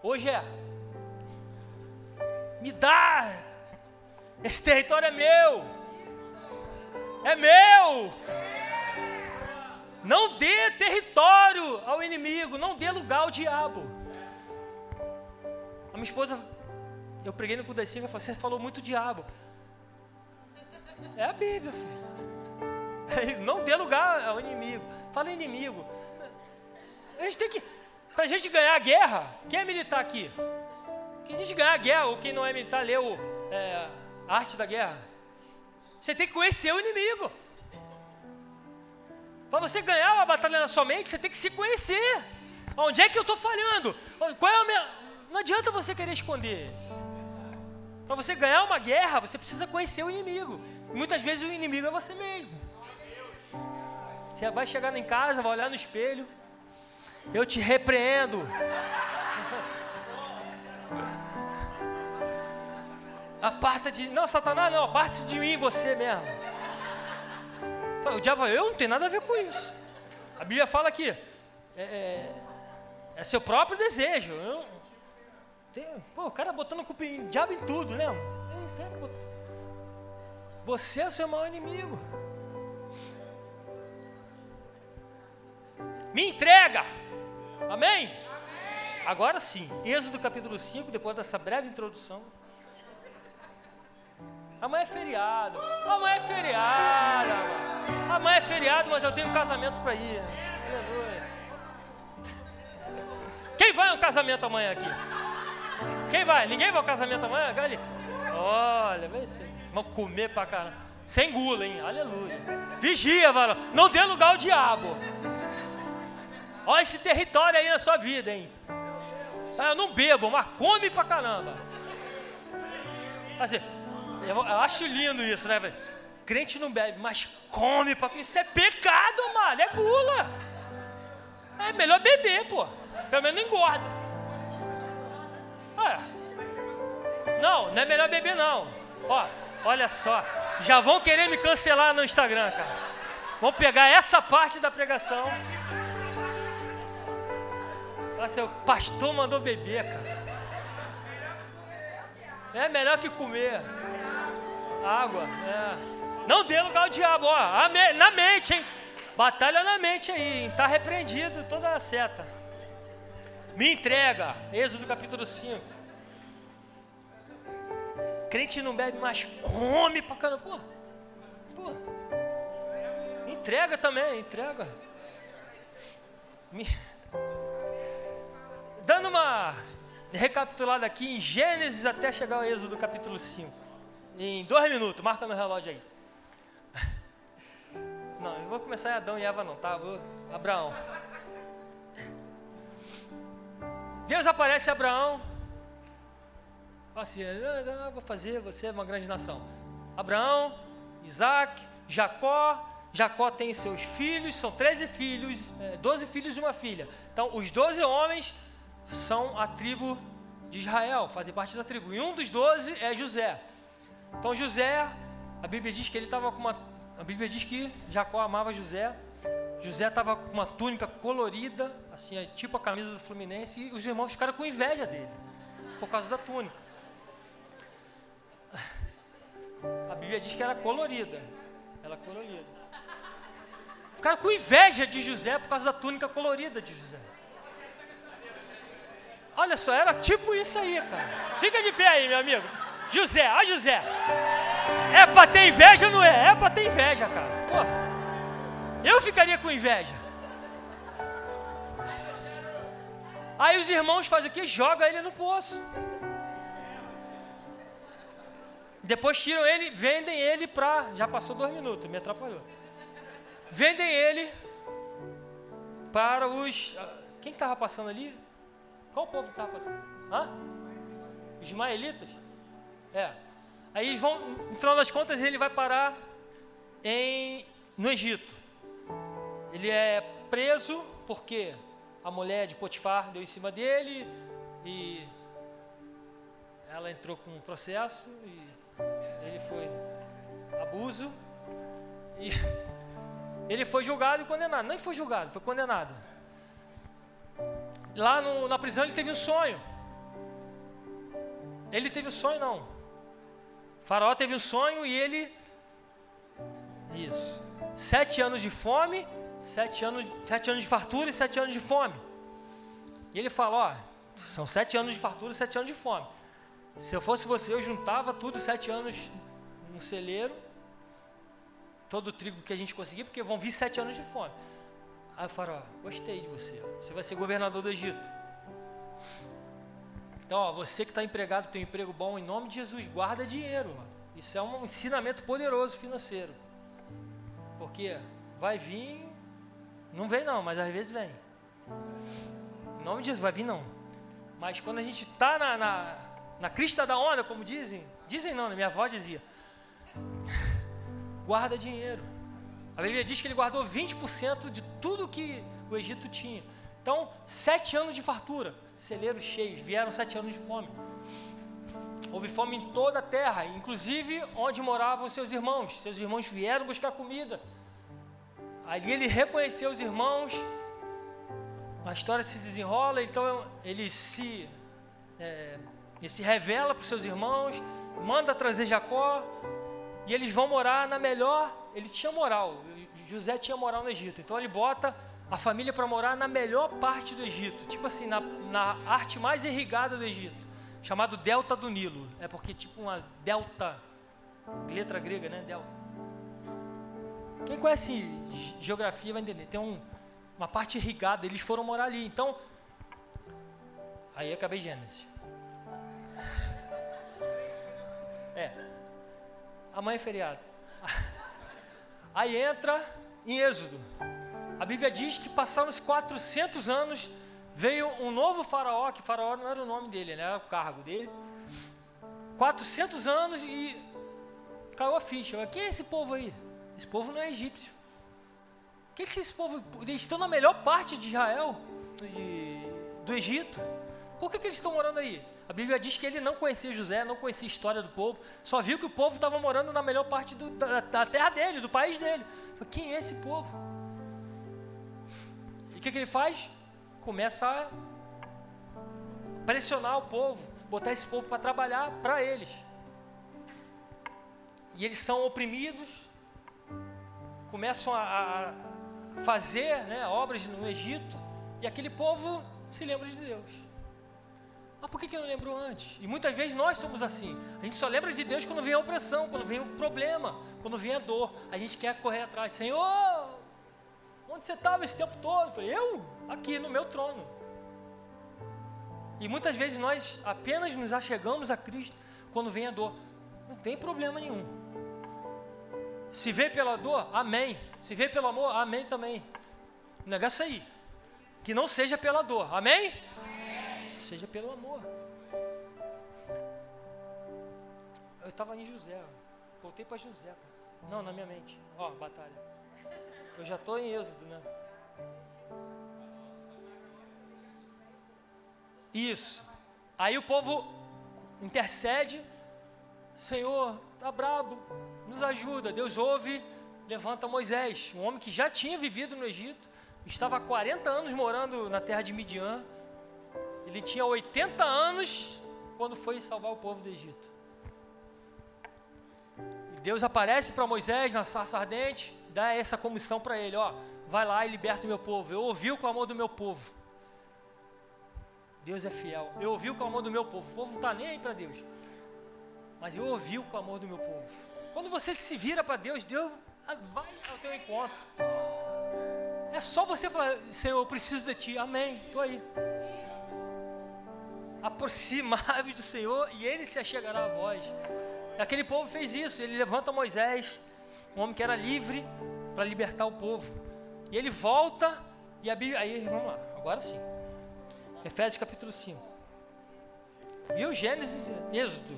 Hoje é. Me dá. Esse território é meu. É meu. Não dê território ao inimigo, não dê lugar ao diabo. A minha esposa, eu preguei no cu das cinco, você falou muito diabo. É a Bíblia, filho. Não dê lugar ao inimigo. Fala inimigo. A gente tem que. Para a gente ganhar a guerra, quem é militar aqui? Quem a gente ganhar a guerra, ou quem não é militar, leu é, Arte da Guerra. Você tem que conhecer o inimigo. Para você ganhar uma batalha na sua mente, você tem que se conhecer. Onde é que eu estou falhando? Qual é a minha. Não adianta você querer esconder. Para você ganhar uma guerra, você precisa conhecer o inimigo. E muitas vezes o inimigo é você mesmo. Você vai chegar em casa, vai olhar no espelho. Eu te repreendo. Aparta de. Não, Satanás, não, aparta de mim você mesmo. O diabo, eu não tenho nada a ver com isso. A Bíblia fala que é, é, é seu próprio desejo. Eu, tem, pô, o cara botando culpa em diabo em tudo, né? Eu não tenho que botar. Você é o seu maior inimigo. Me entrega. Amém? Amém? Agora sim, Êxodo capítulo 5, depois dessa breve introdução. Amanhã é feriado. Amanhã é feriado. Amanhã é feriado, mas eu tenho um casamento para ir. Aleluia. Quem vai ao casamento amanhã aqui? Quem vai? Ninguém vai ao casamento amanhã? Ali. Olha, vai ser. Vamos comer pra caramba. Sem gula, hein? Aleluia. Vigia, varão. Não dê lugar ao diabo. Olha esse território aí na sua vida, hein? Ah, eu não bebo, mas come pra caramba. Assim, eu, acho lindo isso, né? Crente não bebe, mas come pra Isso é pecado, mano. É gula. É melhor beber, pô. Pelo menos não engorda. É. Não, não é melhor beber, não. Ó, olha só. Já vão querer me cancelar no Instagram, cara. Vão pegar essa parte da pregação. Nossa, o pastor mandou beber, cara. É melhor que comer. Água, é. Não dê lugar ao diabo, ó. Na mente, hein? Batalha na mente aí, hein? Tá repreendido toda a seta. Me entrega. Êxodo capítulo 5. Crente não bebe, mas come pra caramba. Pô, pô. Entrega também, entrega. Me... Dando uma recapitulada aqui em Gênesis até chegar ao Êxodo capítulo 5. em dois minutos, marca no relógio aí. Não, eu vou começar em Adão e Eva não, tá? Vou, Abraão. Deus aparece a Abraão. Fala assim, ah, vou fazer você uma grande nação. Abraão, Isaac, Jacó. Jacó tem seus filhos, são 13 filhos, 12 é, filhos e uma filha. Então, os 12 homens são a tribo de Israel, fazem parte da tribo. E um dos 12 é José. Então, José, a Bíblia diz que ele estava com uma. A Bíblia diz que Jacó amava José. José estava com uma túnica colorida, assim, é tipo a camisa do Fluminense, e os irmãos ficaram com inveja dele, por causa da túnica. A Bíblia diz que era colorida. Ela colorida. Ficaram com inveja de José por causa da túnica colorida de José. Olha só, era tipo isso aí, cara. Fica de pé aí, meu amigo. José, ó José. É pra ter inveja ou não é? É pra ter inveja, cara. Porra. Eu ficaria com inveja. Aí os irmãos fazem o quê? Joga ele no poço. Depois tiram ele, vendem ele para. Já passou dois minutos, me atrapalhou. Vendem ele para os. Quem estava passando ali? Qual povo que estava passando? Hã? Ismaelitas? É. Aí vão, no final das contas, ele vai parar em, no Egito. Ele é preso porque a mulher de Potifar deu em cima dele e ela entrou com um processo e ele foi abuso e ele foi julgado e condenado. Nem foi julgado, foi condenado. Lá no, na prisão ele teve um sonho. Ele teve um sonho, não. Faraó teve um sonho e ele. Isso. Sete anos de fome, sete anos, sete anos de fartura e sete anos de fome. E ele fala: Ó, são sete anos de fartura e sete anos de fome. Se eu fosse você, eu juntava tudo sete anos no celeiro, todo o trigo que a gente conseguir, porque vão vir sete anos de fome. Aí faraó, gostei de você, você vai ser governador do Egito. Então, ó, você que está empregado, tem um emprego bom, em nome de Jesus, guarda dinheiro. Mano. Isso é um ensinamento poderoso financeiro. Porque vai vir, não vem não, mas às vezes vem. Em nome de Jesus, vai vir não. Mas quando a gente está na, na na crista da onda, como dizem. Dizem não, né? minha avó dizia. Guarda dinheiro. A Bíblia diz que ele guardou 20% de tudo que o Egito tinha. Então, sete anos de fartura, celeiros cheios, vieram sete anos de fome. Houve fome em toda a terra, inclusive onde moravam seus irmãos. Seus irmãos vieram buscar comida. Ali ele reconheceu os irmãos, a história se desenrola, então ele se é, ele se revela para os seus irmãos, manda trazer Jacó, e eles vão morar na melhor. Ele tinha moral, José tinha moral no Egito, então ele bota a família para morar na melhor parte do Egito, tipo assim, na, na arte mais irrigada do Egito, chamado Delta do Nilo. É porque, tipo, uma delta, letra grega, né? Delta. Quem conhece geografia vai entender. Tem um, uma parte irrigada, eles foram morar ali. Então, aí acabei Gênesis. É. Amanhã é feriado. Aí entra em Êxodo. A Bíblia diz que passaram-se 400 anos, veio um novo faraó, que faraó não era o nome dele, né, era o cargo dele. 400 anos e caiu a ficha. Quem é esse povo aí? Esse povo não é egípcio. Quem é que esse povo? Eles estão na melhor parte de Israel, de, do Egito. Por que, que eles estão morando aí? A Bíblia diz que ele não conhecia José, não conhecia a história do povo, só viu que o povo estava morando na melhor parte do, da, da, terra dele, do país dele. Falei, quem é esse povo? E o que, que ele faz? Começa a pressionar o povo, botar esse povo para trabalhar para eles. E eles são oprimidos, começam a, a fazer né, obras no Egito, e aquele povo se lembra de Deus. Mas por que, que não lembrou antes? E muitas vezes nós somos assim. A gente só lembra de Deus quando vem a opressão, quando vem o problema, quando vem a dor. A gente quer correr atrás. Senhor, onde você estava esse tempo todo? Eu falei, eu? Aqui no meu trono. E muitas vezes nós apenas nos achegamos a Cristo quando vem a dor. Não tem problema nenhum. Se vê pela dor, amém. Se vê pelo amor, amém também. O negócio é aí. Que não seja pela dor, amém? Seja pelo amor. Eu estava em José, voltei para José. Não, na minha mente. Ó, batalha. Eu já estou em Êxodo, né? Isso. Aí o povo intercede, Senhor, tá brabo, nos ajuda. Deus ouve, levanta Moisés, um homem que já tinha vivido no Egito, estava há 40 anos morando na terra de Midian. Ele tinha 80 anos quando foi salvar o povo do Egito. E Deus aparece para Moisés na sarça ardente, dá essa comissão para ele, ó, vai lá e liberta o meu povo. Eu ouvi o clamor do meu povo. Deus é fiel. Eu ouvi o clamor do meu povo. O povo não está nem aí para Deus. Mas eu ouvi o clamor do meu povo. Quando você se vira para Deus, Deus vai ao teu encontro. É só você falar, Senhor, eu preciso de Ti. Amém. Estou aí. Aproximai-vos do Senhor e Ele se achegará a vós. Aquele povo fez isso. Ele levanta Moisés, um homem que era livre, para libertar o povo. E ele volta e a Bíblia. Aí, vamos lá, agora sim. Efésios capítulo 5. Viu Gênesis Êxodo?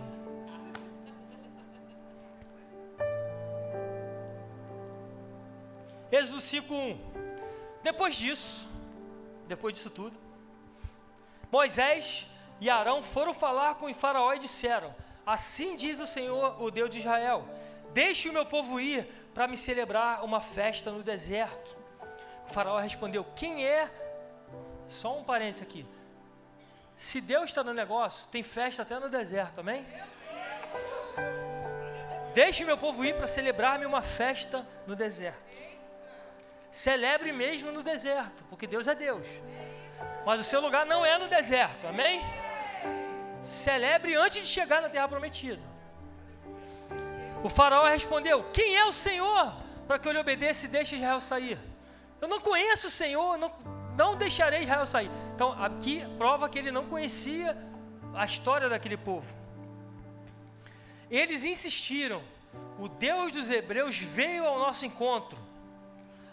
Êxodo 5:1. Depois disso, depois disso tudo, Moisés e Arão foram falar com o faraó e disseram: Assim diz o Senhor, o Deus de Israel: Deixe o meu povo ir para me celebrar uma festa no deserto. O faraó respondeu: Quem é? Só um parênteses aqui. Se Deus está no negócio, tem festa até no deserto, amém? Deixe meu povo ir para celebrar-me uma festa no deserto. Celebre mesmo no deserto, porque Deus é Deus. Mas o seu lugar não é no deserto, amém? Celebre antes de chegar na terra prometida. O faraó respondeu: Quem é o Senhor para que eu lhe obedeça e deixe Israel sair? Eu não conheço o Senhor, não, não deixarei Israel sair. Então, aqui prova que ele não conhecia a história daquele povo. Eles insistiram: o Deus dos Hebreus veio ao nosso encontro.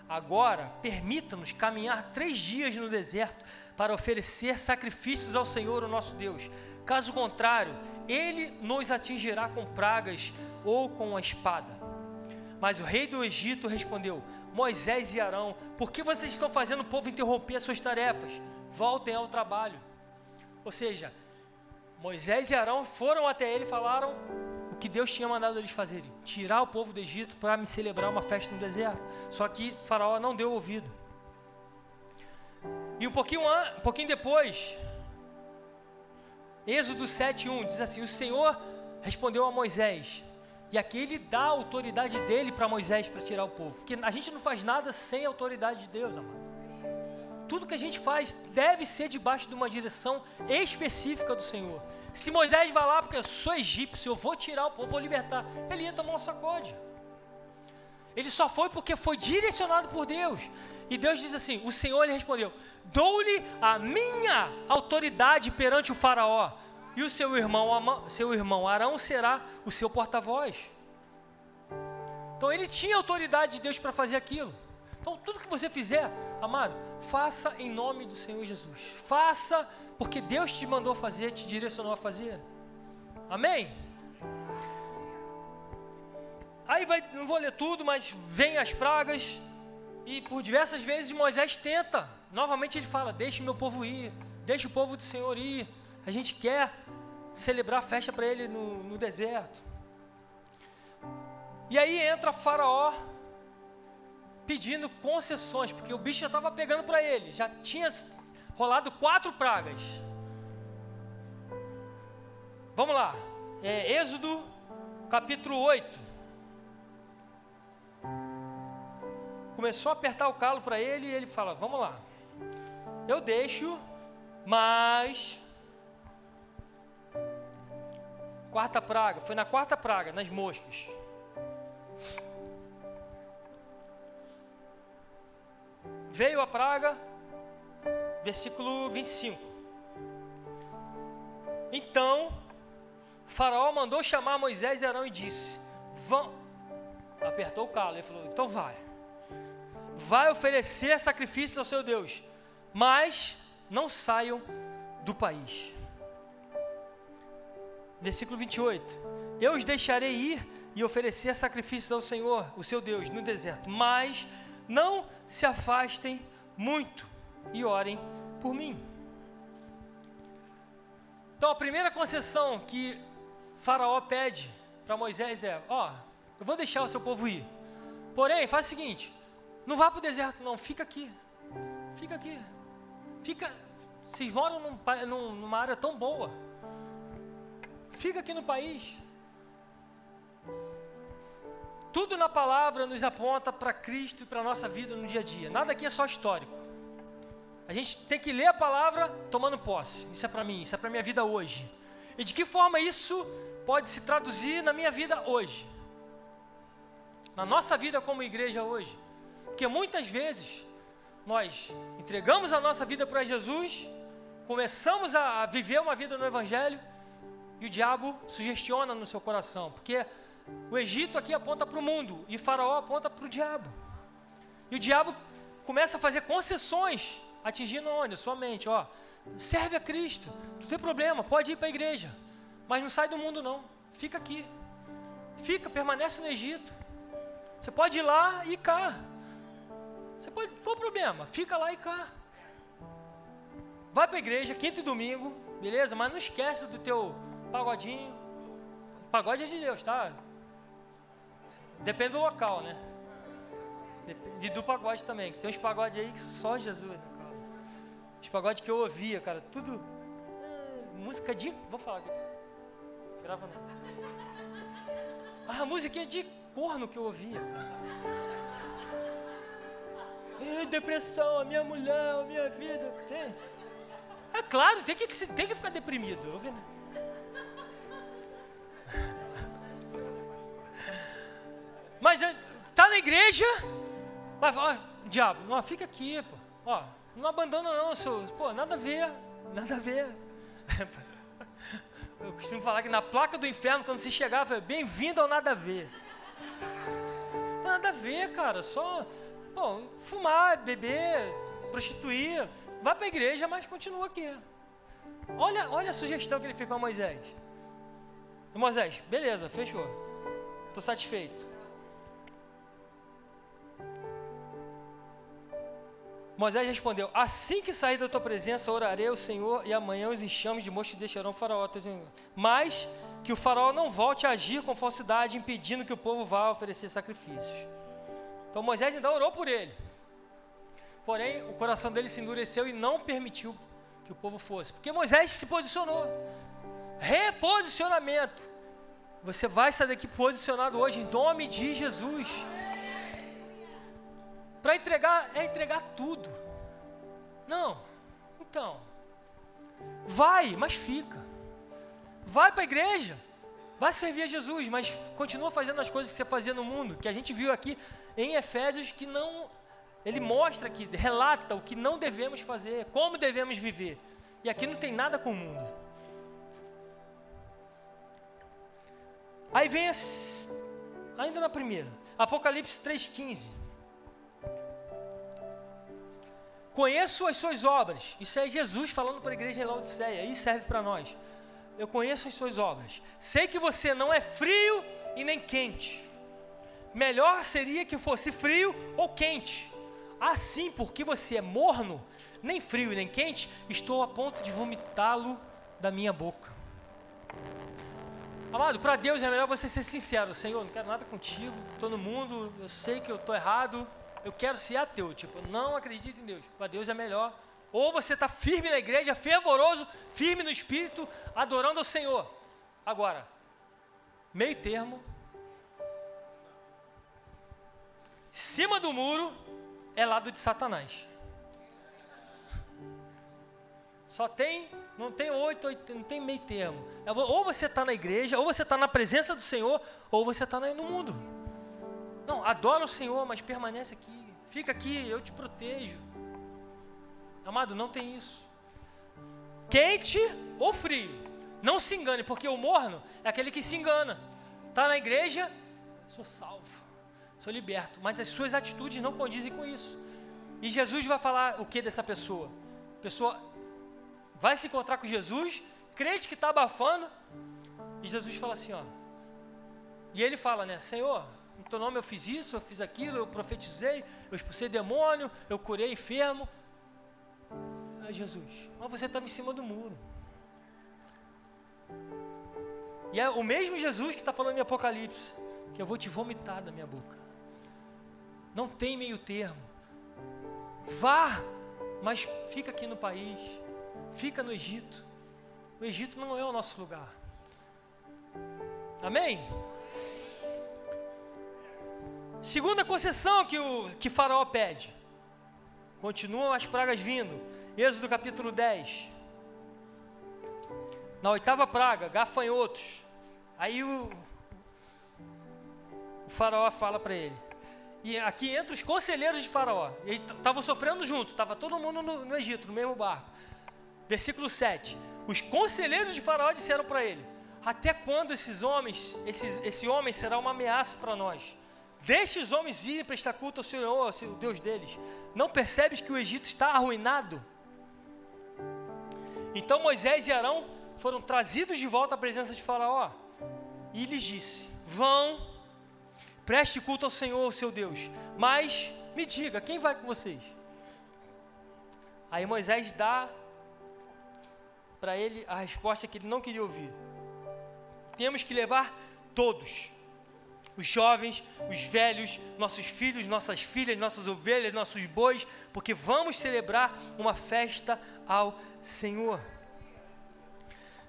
Agora, permita-nos caminhar três dias no deserto para oferecer sacrifícios ao Senhor, o nosso Deus. Caso contrário, ele nos atingirá com pragas ou com a espada. Mas o rei do Egito respondeu: Moisés e Arão, por que vocês estão fazendo o povo interromper as suas tarefas? Voltem ao trabalho. Ou seja, Moisés e Arão foram até ele e falaram o que Deus tinha mandado eles fazerem: tirar o povo do Egito para me celebrar uma festa no deserto. Só que Faraó não deu ouvido. E um pouquinho, um pouquinho depois, Êxodo 7:1 diz assim: O Senhor respondeu a Moisés: e aqui ele dá a autoridade dele para Moisés para tirar o povo. Porque a gente não faz nada sem a autoridade de Deus, amado. Tudo que a gente faz deve ser debaixo de uma direção específica do Senhor. Se Moisés vai lá porque eu sou egípcio, eu vou tirar o povo, vou libertar, ele ia tomar um sacode. Ele só foi porque foi direcionado por Deus. E Deus diz assim: O Senhor lhe respondeu: Dou-lhe a minha autoridade perante o Faraó e o seu irmão, seu irmão Arão será o seu porta-voz. Então ele tinha autoridade de Deus para fazer aquilo. Então tudo que você fizer, amado, faça em nome do Senhor Jesus. Faça porque Deus te mandou fazer, te direcionou a fazer. Amém? Aí vai, não vou ler tudo, mas vem as pragas e por diversas vezes Moisés tenta. Novamente ele fala: Deixe meu povo ir, deixe o povo do Senhor ir. A gente quer celebrar a festa para ele no, no deserto. E aí entra Faraó pedindo concessões, porque o bicho já estava pegando para ele, já tinha rolado quatro pragas. Vamos lá, é, Êxodo capítulo 8. Começou a apertar o calo para ele e ele fala: Vamos lá, eu deixo, mas Quarta praga, foi na quarta praga, nas moscas. Veio a praga, versículo 25. Então Faraó mandou chamar Moisés e Arão e disse: Vão. Apertou o calo e falou: Então vai. Vai oferecer sacrifício ao seu Deus, mas não saiam do país. Versículo 28. Eu os deixarei ir e oferecer sacrifícios ao Senhor, o seu Deus, no deserto, mas não se afastem muito e orem por mim. Então a primeira concessão que Faraó pede para Moisés é: Ó, eu vou deixar o seu povo ir. Porém, faz o seguinte: não vá para o deserto, não, fica aqui. Fica aqui. Fica. Vocês moram num, numa área tão boa. Fica aqui no país. Tudo na palavra nos aponta para Cristo e para a nossa vida no dia a dia. Nada aqui é só histórico. A gente tem que ler a palavra tomando posse. Isso é para mim, isso é para minha vida hoje. E de que forma isso pode se traduzir na minha vida hoje? Na nossa vida como igreja hoje. Porque muitas vezes nós entregamos a nossa vida para Jesus, começamos a viver uma vida no Evangelho e o diabo sugestiona no seu coração, porque o Egito aqui aponta para o mundo e Faraó aponta para o diabo. E o diabo começa a fazer concessões, atingindo onde? Sua mente, ó. Serve a Cristo, não tem problema, pode ir para a igreja, mas não sai do mundo não, fica aqui. Fica, permanece no Egito. Você pode ir lá e cá. Você pode, qual o problema? Fica lá e cá. Vai para a igreja, quinto e domingo, beleza? Mas não esquece do teu pagodinho. Pagode é de Deus, tá? Depende do local, né? Depende do pagode também. Tem uns pagodes aí que só Jesus, né? Os pagodes que eu ouvia, cara, tudo. É, música de. Vou falar aqui. Grava não. Ah, a música é de corno que eu ouvia, cara depressão, a minha mulher, a minha vida. Tem. É claro, tem que, tem que ficar deprimido. Ouvindo? Mas é, tá na igreja, mas ó, diabo, não, fica aqui, pô. Ó, não abandona não, seus. Pô, nada a ver, nada a ver. Eu costumo falar que na placa do inferno, quando você chegar, bem-vindo ao nada a ver. Nada a ver, cara, só Bom, fumar, beber, prostituir, vá para a igreja, mas continua aqui. Olha, olha a sugestão que ele fez para Moisés. Moisés, beleza, fechou. Estou satisfeito. Moisés respondeu: Assim que sair da tua presença, orarei ao Senhor, e amanhã os enxames de moço deixarão o faraó. Mas que o faraó não volte a agir com falsidade, impedindo que o povo vá oferecer sacrifícios. Então Moisés ainda orou por ele. Porém, o coração dele se endureceu e não permitiu que o povo fosse. Porque Moisés se posicionou. Reposicionamento. Você vai sair daqui posicionado hoje em nome de Jesus. Para entregar, é entregar tudo. Não. Então. Vai, mas fica. Vai para a igreja. Vai servir a Jesus, mas continua fazendo as coisas que você fazia no mundo, que a gente viu aqui em Efésios que não. Ele mostra aqui, relata o que não devemos fazer, como devemos viver. E aqui não tem nada com o mundo. Aí vem ainda na primeira, Apocalipse 3,15. Conheço as suas obras. Isso é Jesus falando para a igreja em Laodiceia. Isso serve para nós eu conheço as suas obras. Sei que você não é frio e nem quente. Melhor seria que fosse frio ou quente. Assim, porque você é morno, nem frio nem quente, estou a ponto de vomitá-lo da minha boca. Amado, para Deus é melhor você ser sincero. Senhor, não quero nada contigo. Estou no mundo, eu sei que eu estou errado. Eu quero ser ateu. Tipo, não acredito em Deus. Para Deus é melhor ou você está firme na igreja, fervoroso, firme no espírito, adorando ao Senhor. Agora, meio termo, cima do muro é lado de Satanás. Só tem, não tem oito, não tem meio termo. É ou você está na igreja, ou você está na presença do Senhor, ou você está no mundo. Não, adora o Senhor, mas permanece aqui. Fica aqui, eu te protejo. Amado, não tem isso. Quente ou frio. Não se engane, porque o morno é aquele que se engana. Está na igreja, sou salvo, sou liberto, mas as suas atitudes não condizem com isso. E Jesus vai falar o que dessa pessoa? A pessoa vai se encontrar com Jesus, crente que está abafando, e Jesus fala assim, ó. E ele fala, né, Senhor, em teu nome eu fiz isso, eu fiz aquilo, eu profetizei, eu expulsei demônio, eu curei enfermo. Ah, Jesus, mas você estava em cima do muro. E é o mesmo Jesus que está falando em Apocalipse, que eu vou te vomitar da minha boca. Não tem meio termo. Vá, mas fica aqui no país, fica no Egito. O Egito não é o nosso lugar. Amém? Segunda concessão que o que Faraó pede. Continuam as pragas vindo. Êxodo capítulo 10. Na oitava praga, gafanhotos. Aí o, o faraó fala para ele. E aqui entra os conselheiros de faraó. Eles estavam sofrendo junto, estava todo mundo no, no Egito, no mesmo barco. Versículo 7. Os conselheiros de faraó disseram para ele: Até quando esses homens, esses, esse homem será uma ameaça para nós? Deixe os homens irem prestar culto ao Senhor, ao Deus deles. Não percebes que o Egito está arruinado? Então Moisés e Arão foram trazidos de volta à presença de Faraó. E lhes disse: Vão, preste culto ao Senhor, seu Deus. Mas me diga, quem vai com vocês? Aí Moisés dá para ele a resposta que ele não queria ouvir. Temos que levar todos os jovens, os velhos, nossos filhos, nossas filhas, nossas ovelhas, nossos bois, porque vamos celebrar uma festa ao Senhor.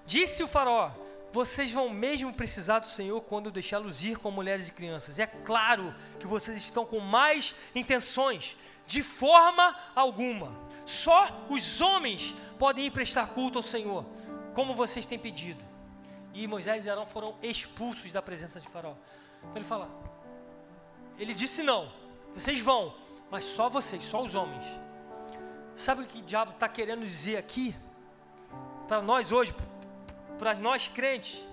Disse o Faraó: Vocês vão mesmo precisar do Senhor quando deixá-los ir com mulheres e crianças. É claro que vocês estão com mais intenções, de forma alguma. Só os homens podem ir prestar culto ao Senhor, como vocês têm pedido. E Moisés e Arão foram expulsos da presença de Faraó. Então ele fala: Ele disse não, vocês vão, mas só vocês, só os homens. Sabe o que o diabo está querendo dizer aqui? Para nós hoje, para nós crentes,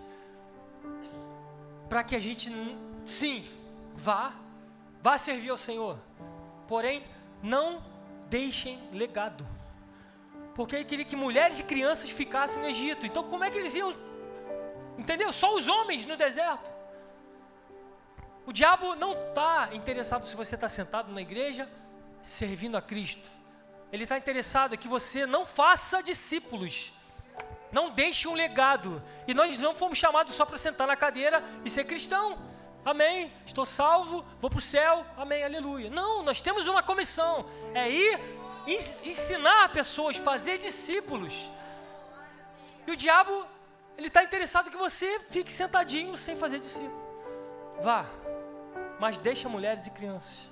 para que a gente, sim, vá, vá servir ao Senhor, porém, não deixem legado, porque ele queria que mulheres e crianças ficassem no Egito, então como é que eles iam, entendeu? Só os homens no deserto. O diabo não está interessado se você está sentado na igreja servindo a Cristo. Ele está interessado que você não faça discípulos, não deixe um legado. E nós não fomos chamados só para sentar na cadeira e ser cristão. Amém. Estou salvo, vou para o céu. Amém. Aleluia. Não, nós temos uma comissão: é ir ensinar pessoas, fazer discípulos. E o diabo, ele está interessado que você fique sentadinho sem fazer discípulo. Vá, mas deixa mulheres e crianças.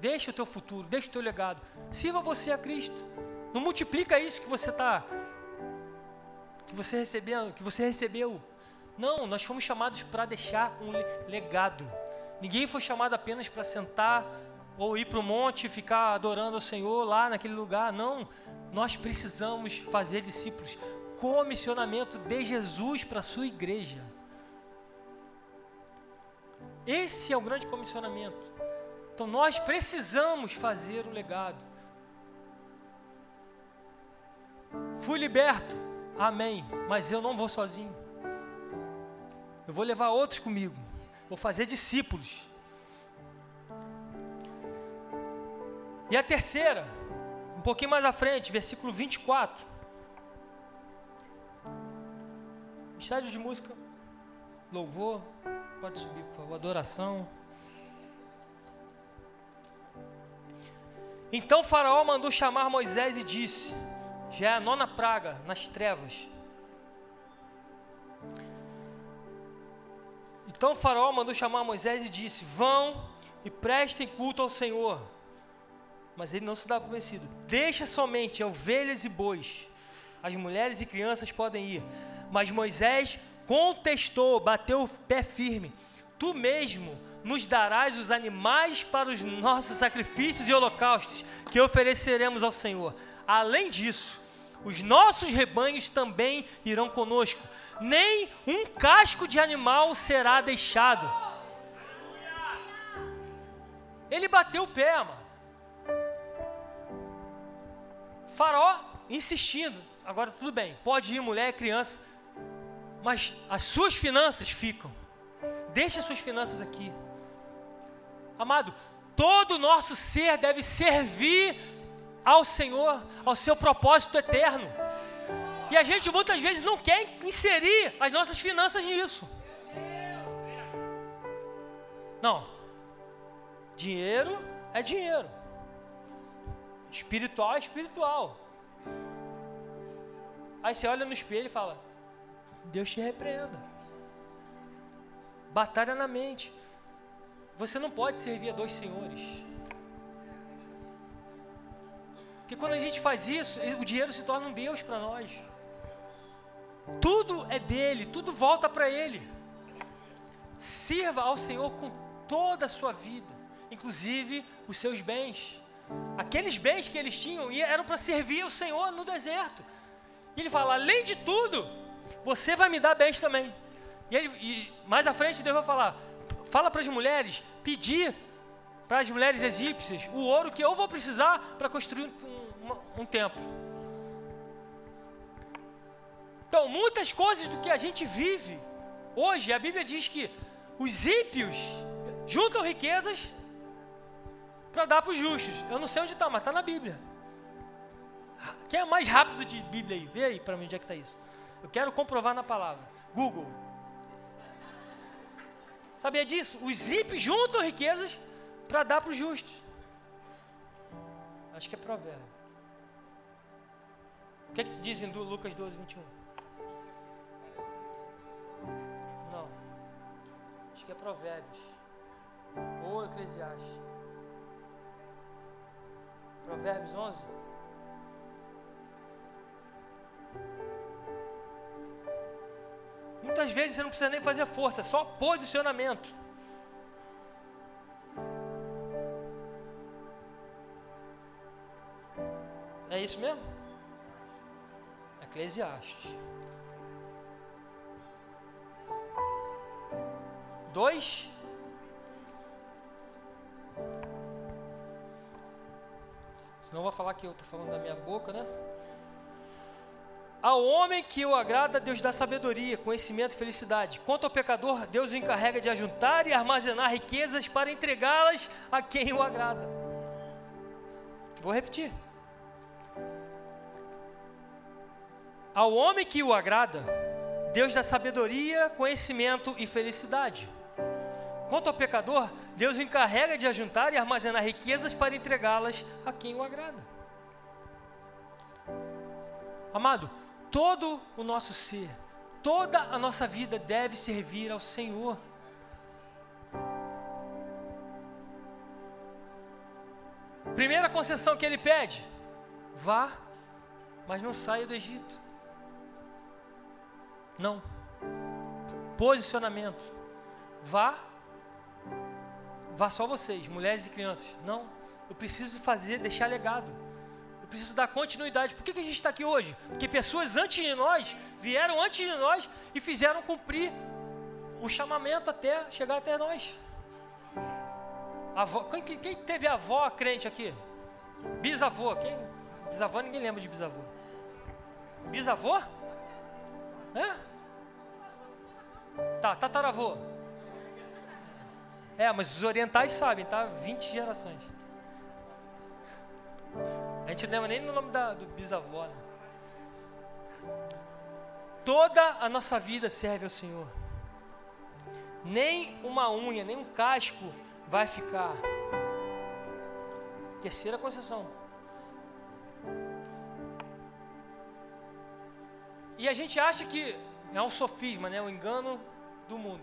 Deixa o teu futuro, deixa o teu legado. Sirva você a Cristo. Não multiplica isso que você está que você recebeu, que você recebeu. Não, nós fomos chamados para deixar um legado. Ninguém foi chamado apenas para sentar ou ir para o monte e ficar adorando ao Senhor lá naquele lugar. Não, nós precisamos fazer discípulos. Comissionamento de Jesus para a sua igreja. Esse é o grande comissionamento. Então nós precisamos fazer o legado. Fui liberto, amém, mas eu não vou sozinho. Eu vou levar outros comigo. Vou fazer discípulos. E a terceira, um pouquinho mais à frente, versículo 24. Estádio de música, louvor. Pode subir, por favor. Adoração. Então Faraó mandou chamar Moisés e disse: Já é a nona praga nas trevas. Então Faraó mandou chamar Moisés e disse: Vão e prestem culto ao Senhor. Mas ele não se dá convencido. Deixa somente ovelhas e bois. As mulheres e crianças podem ir. Mas Moisés contestou, bateu o pé firme. Tu mesmo nos darás os animais para os nossos sacrifícios e holocaustos que ofereceremos ao Senhor. Além disso, os nossos rebanhos também irão conosco. Nem um casco de animal será deixado. Ele bateu o pé, mano. Faraó insistindo. Agora tudo bem, pode ir mulher, criança, mas as suas finanças ficam. Deixa as suas finanças aqui. Amado, todo o nosso ser deve servir ao Senhor, ao seu propósito eterno. E a gente muitas vezes não quer inserir as nossas finanças nisso. Não. Dinheiro é dinheiro. Espiritual é espiritual. Aí você olha no espelho e fala: Deus te repreenda. Batalha na mente. Você não pode servir a dois senhores. Porque quando a gente faz isso, o dinheiro se torna um Deus para nós. Tudo é dele, tudo volta para ele. Sirva ao Senhor com toda a sua vida, inclusive os seus bens. Aqueles bens que eles tinham eram para servir ao Senhor no deserto. E ele fala: além de tudo, você vai me dar bens também. E, ele, e mais à frente Deus vai falar: fala para as mulheres pedir para as mulheres egípcias o ouro que eu vou precisar para construir um, um, templo. Então, muitas coisas do que a gente vive hoje, a Bíblia diz que os ímpios juntam riquezas para dar para os justos. Eu não sei onde está, mas está na Bíblia. Quem é mais rápido de Bíblia aí? Vê aí para mim onde é que está isso. Eu quero comprovar na palavra. Google. Sabia disso? Os ímpios juntam riquezas para dar para os justos. Acho que é provérbio. O que, é que diz em Lucas 12, 21? Não. Acho que é provérbios. Ou Eclesiastes. Provérbios 11. Muitas vezes você não precisa nem fazer força, é só posicionamento. É isso mesmo? Eclesiastes. Dois. Senão vou falar que eu estou falando da minha boca, né? Ao homem que o agrada, Deus dá sabedoria, conhecimento e felicidade. Quanto ao pecador, Deus o encarrega de ajuntar e armazenar riquezas para entregá-las a quem o agrada. Vou repetir. Ao homem que o agrada, Deus dá sabedoria, conhecimento e felicidade. Quanto ao pecador, Deus o encarrega de ajuntar e armazenar riquezas para entregá-las a quem o agrada. Amado, todo o nosso ser, toda a nossa vida deve servir ao Senhor. Primeira concessão que ele pede: vá, mas não saia do Egito. Não. Posicionamento: vá, vá só vocês, mulheres e crianças. Não. Eu preciso fazer, deixar legado preciso dar continuidade. Por que, que a gente está aqui hoje? Porque pessoas antes de nós vieram antes de nós e fizeram cumprir o chamamento até chegar até nós. Avó, quem, quem teve avó crente aqui? Bisavô, quem? Bisavô, ninguém lembra de bisavô. Bisavô? É? Tá, tataravô. É, mas os orientais sabem, tá? 20 gerações. A gente não lembra nem no nome da, do bisavó. Né? Toda a nossa vida serve ao Senhor. Nem uma unha, nem um casco vai ficar. Terceira concessão. E a gente acha que é um sofisma, né? um engano do mundo.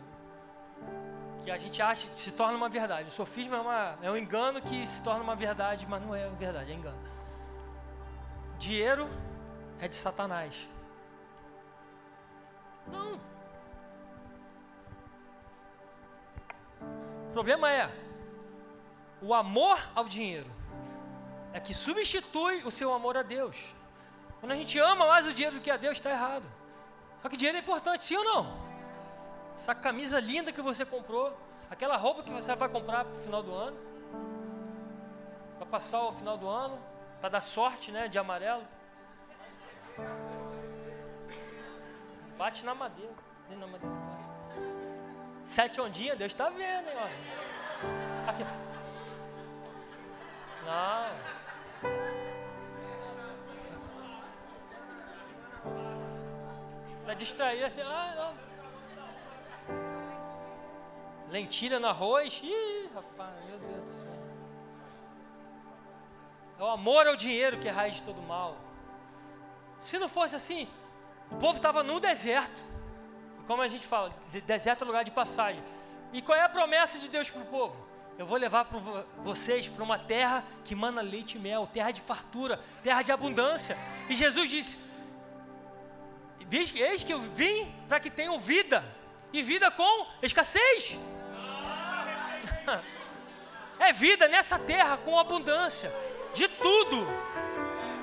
Que a gente acha que se torna uma verdade. O sofisma é, uma, é um engano que se torna uma verdade, mas não é verdade, é engano. Dinheiro é de Satanás. Não. O problema é o amor ao dinheiro. É que substitui o seu amor a Deus. Quando a gente ama mais o dinheiro do que a Deus, está errado. Só que dinheiro é importante, sim ou não? Essa camisa linda que você comprou, aquela roupa que você vai comprar para o final do ano, para passar o final do ano, para dar sorte, né, de amarelo. Bate na madeira, na madeira Sete ondinhas, Deus está vendo, hein. Aqui. Não. Distrair assim, ah, não. Lentilha no arroz. Ih, rapaz, meu Deus do céu. É o amor ao dinheiro que é raiz de todo mal. Se não fosse assim, o povo estava no deserto. Como a gente fala, deserto é lugar de passagem. E qual é a promessa de Deus para o povo? Eu vou levar para vocês para uma terra que mana leite e mel, terra de fartura, terra de abundância. E Jesus disse: Eis que eu vim para que tenham vida, e vida com escassez. É vida nessa terra com abundância de tudo: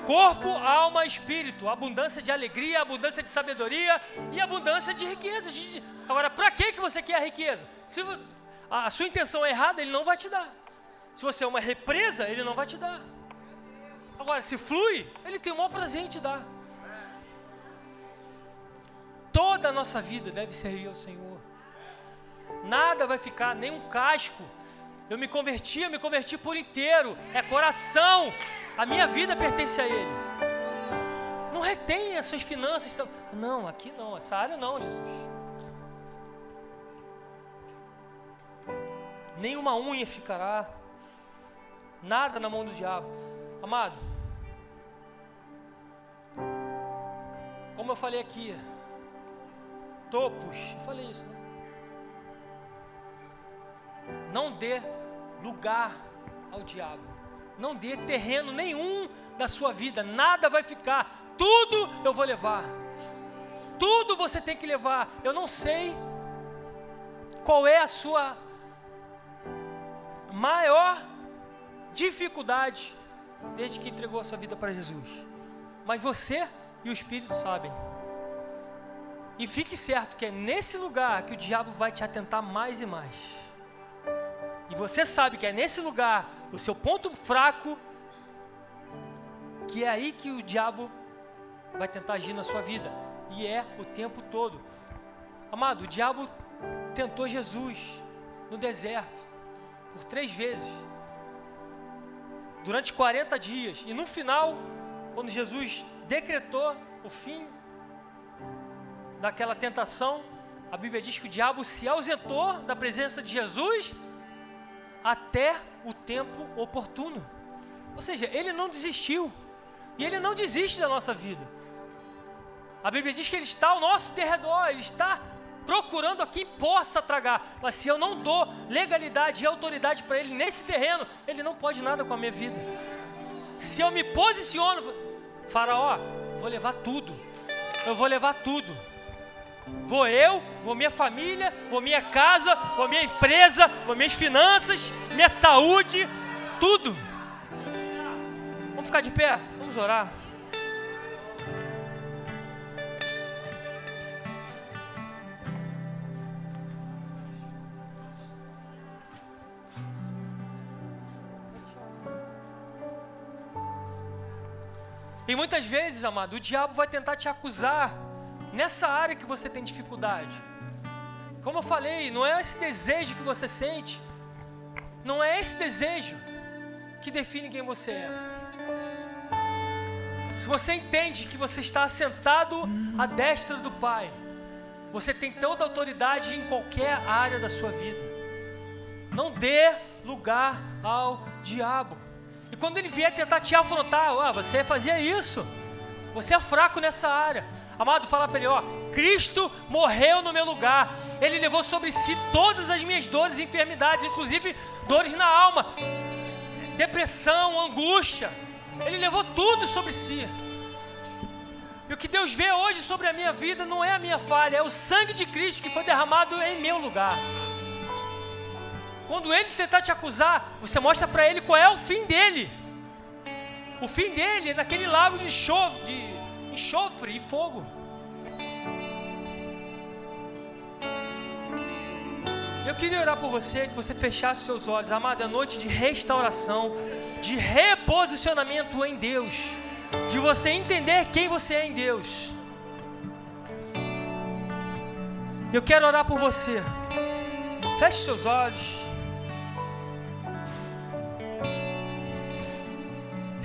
corpo, alma, espírito, abundância de alegria, abundância de sabedoria e abundância de riqueza. Agora, para que que você quer a riqueza? Se a sua intenção é errada, ele não vai te dar. Se você é uma represa, ele não vai te dar. Agora, se flui, ele tem o maior prazer em te dar. Toda a nossa vida deve servir ao Senhor. Nada vai ficar, nem um casco eu me converti, eu me converti por inteiro. É coração. A minha vida pertence a Ele. Não retém as suas finanças. Não, aqui não. Essa área não, Jesus. Nenhuma unha ficará. Nada na mão do diabo. Amado. Como eu falei aqui. Topos. Eu falei isso, né? Não dê lugar ao diabo. Não dê terreno nenhum da sua vida, nada vai ficar, tudo eu vou levar. Tudo você tem que levar. Eu não sei qual é a sua maior dificuldade desde que entregou a sua vida para Jesus. Mas você e o Espírito sabem. E fique certo que é nesse lugar que o diabo vai te atentar mais e mais e você sabe que é nesse lugar, o seu ponto fraco, que é aí que o diabo vai tentar agir na sua vida. E é o tempo todo. Amado, o diabo tentou Jesus no deserto por três vezes, durante 40 dias. E no final, quando Jesus decretou o fim daquela tentação, a Bíblia diz que o diabo se ausentou da presença de Jesus até o tempo oportuno. Ou seja, ele não desistiu. E ele não desiste da nossa vida. A Bíblia diz que ele está ao nosso derredor, ele está procurando a quem possa tragar. Mas se eu não dou legalidade e autoridade para ele nesse terreno, ele não pode nada com a minha vida. Se eu me posiciono, Faraó, vou levar tudo. Eu vou levar tudo. Vou eu, vou minha família, vou minha casa, vou minha empresa, vou minhas finanças, minha saúde, tudo. Vamos ficar de pé, vamos orar. E muitas vezes, amado, o diabo vai tentar te acusar nessa área que você tem dificuldade. Como eu falei, não é esse desejo que você sente, não é esse desejo que define quem você é. Se você entende que você está assentado à destra do Pai, você tem toda a autoridade em qualquer área da sua vida. Não dê lugar ao diabo. E quando ele vier tentar te afrontar, ah, você fazia isso, você é fraco nessa área. Amado, fala para ele, ó, Cristo morreu no meu lugar. Ele levou sobre si todas as minhas dores e enfermidades, inclusive dores na alma, depressão, angústia. Ele levou tudo sobre si. E o que Deus vê hoje sobre a minha vida não é a minha falha, é o sangue de Cristo que foi derramado em meu lugar. Quando ele tentar te acusar, você mostra para ele qual é o fim dele. O fim dele é naquele lago de, chove, de enxofre e fogo. Eu queria orar por você, que você fechasse seus olhos, amado, é noite de restauração, de reposicionamento em Deus, de você entender quem você é em Deus. Eu quero orar por você. Feche seus olhos.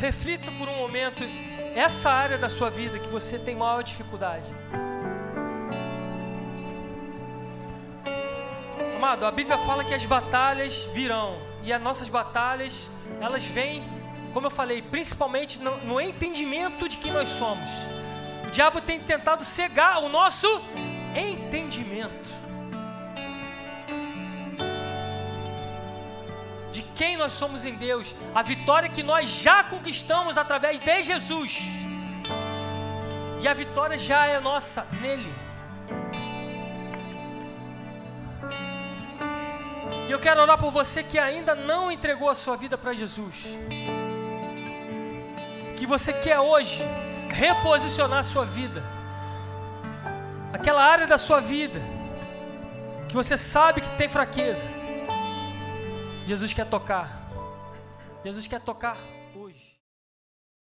Reflita por um momento essa área da sua vida que você tem maior dificuldade. Amado, a Bíblia fala que as batalhas virão e as nossas batalhas, elas vêm, como eu falei, principalmente no, no entendimento de quem nós somos. O diabo tem tentado cegar o nosso entendimento. Quem nós somos em Deus, a vitória que nós já conquistamos através de Jesus. E a vitória já é nossa nele. E eu quero orar por você que ainda não entregou a sua vida para Jesus. Que você quer hoje reposicionar a sua vida aquela área da sua vida que você sabe que tem fraqueza. Jesus quer tocar. Jesus quer tocar.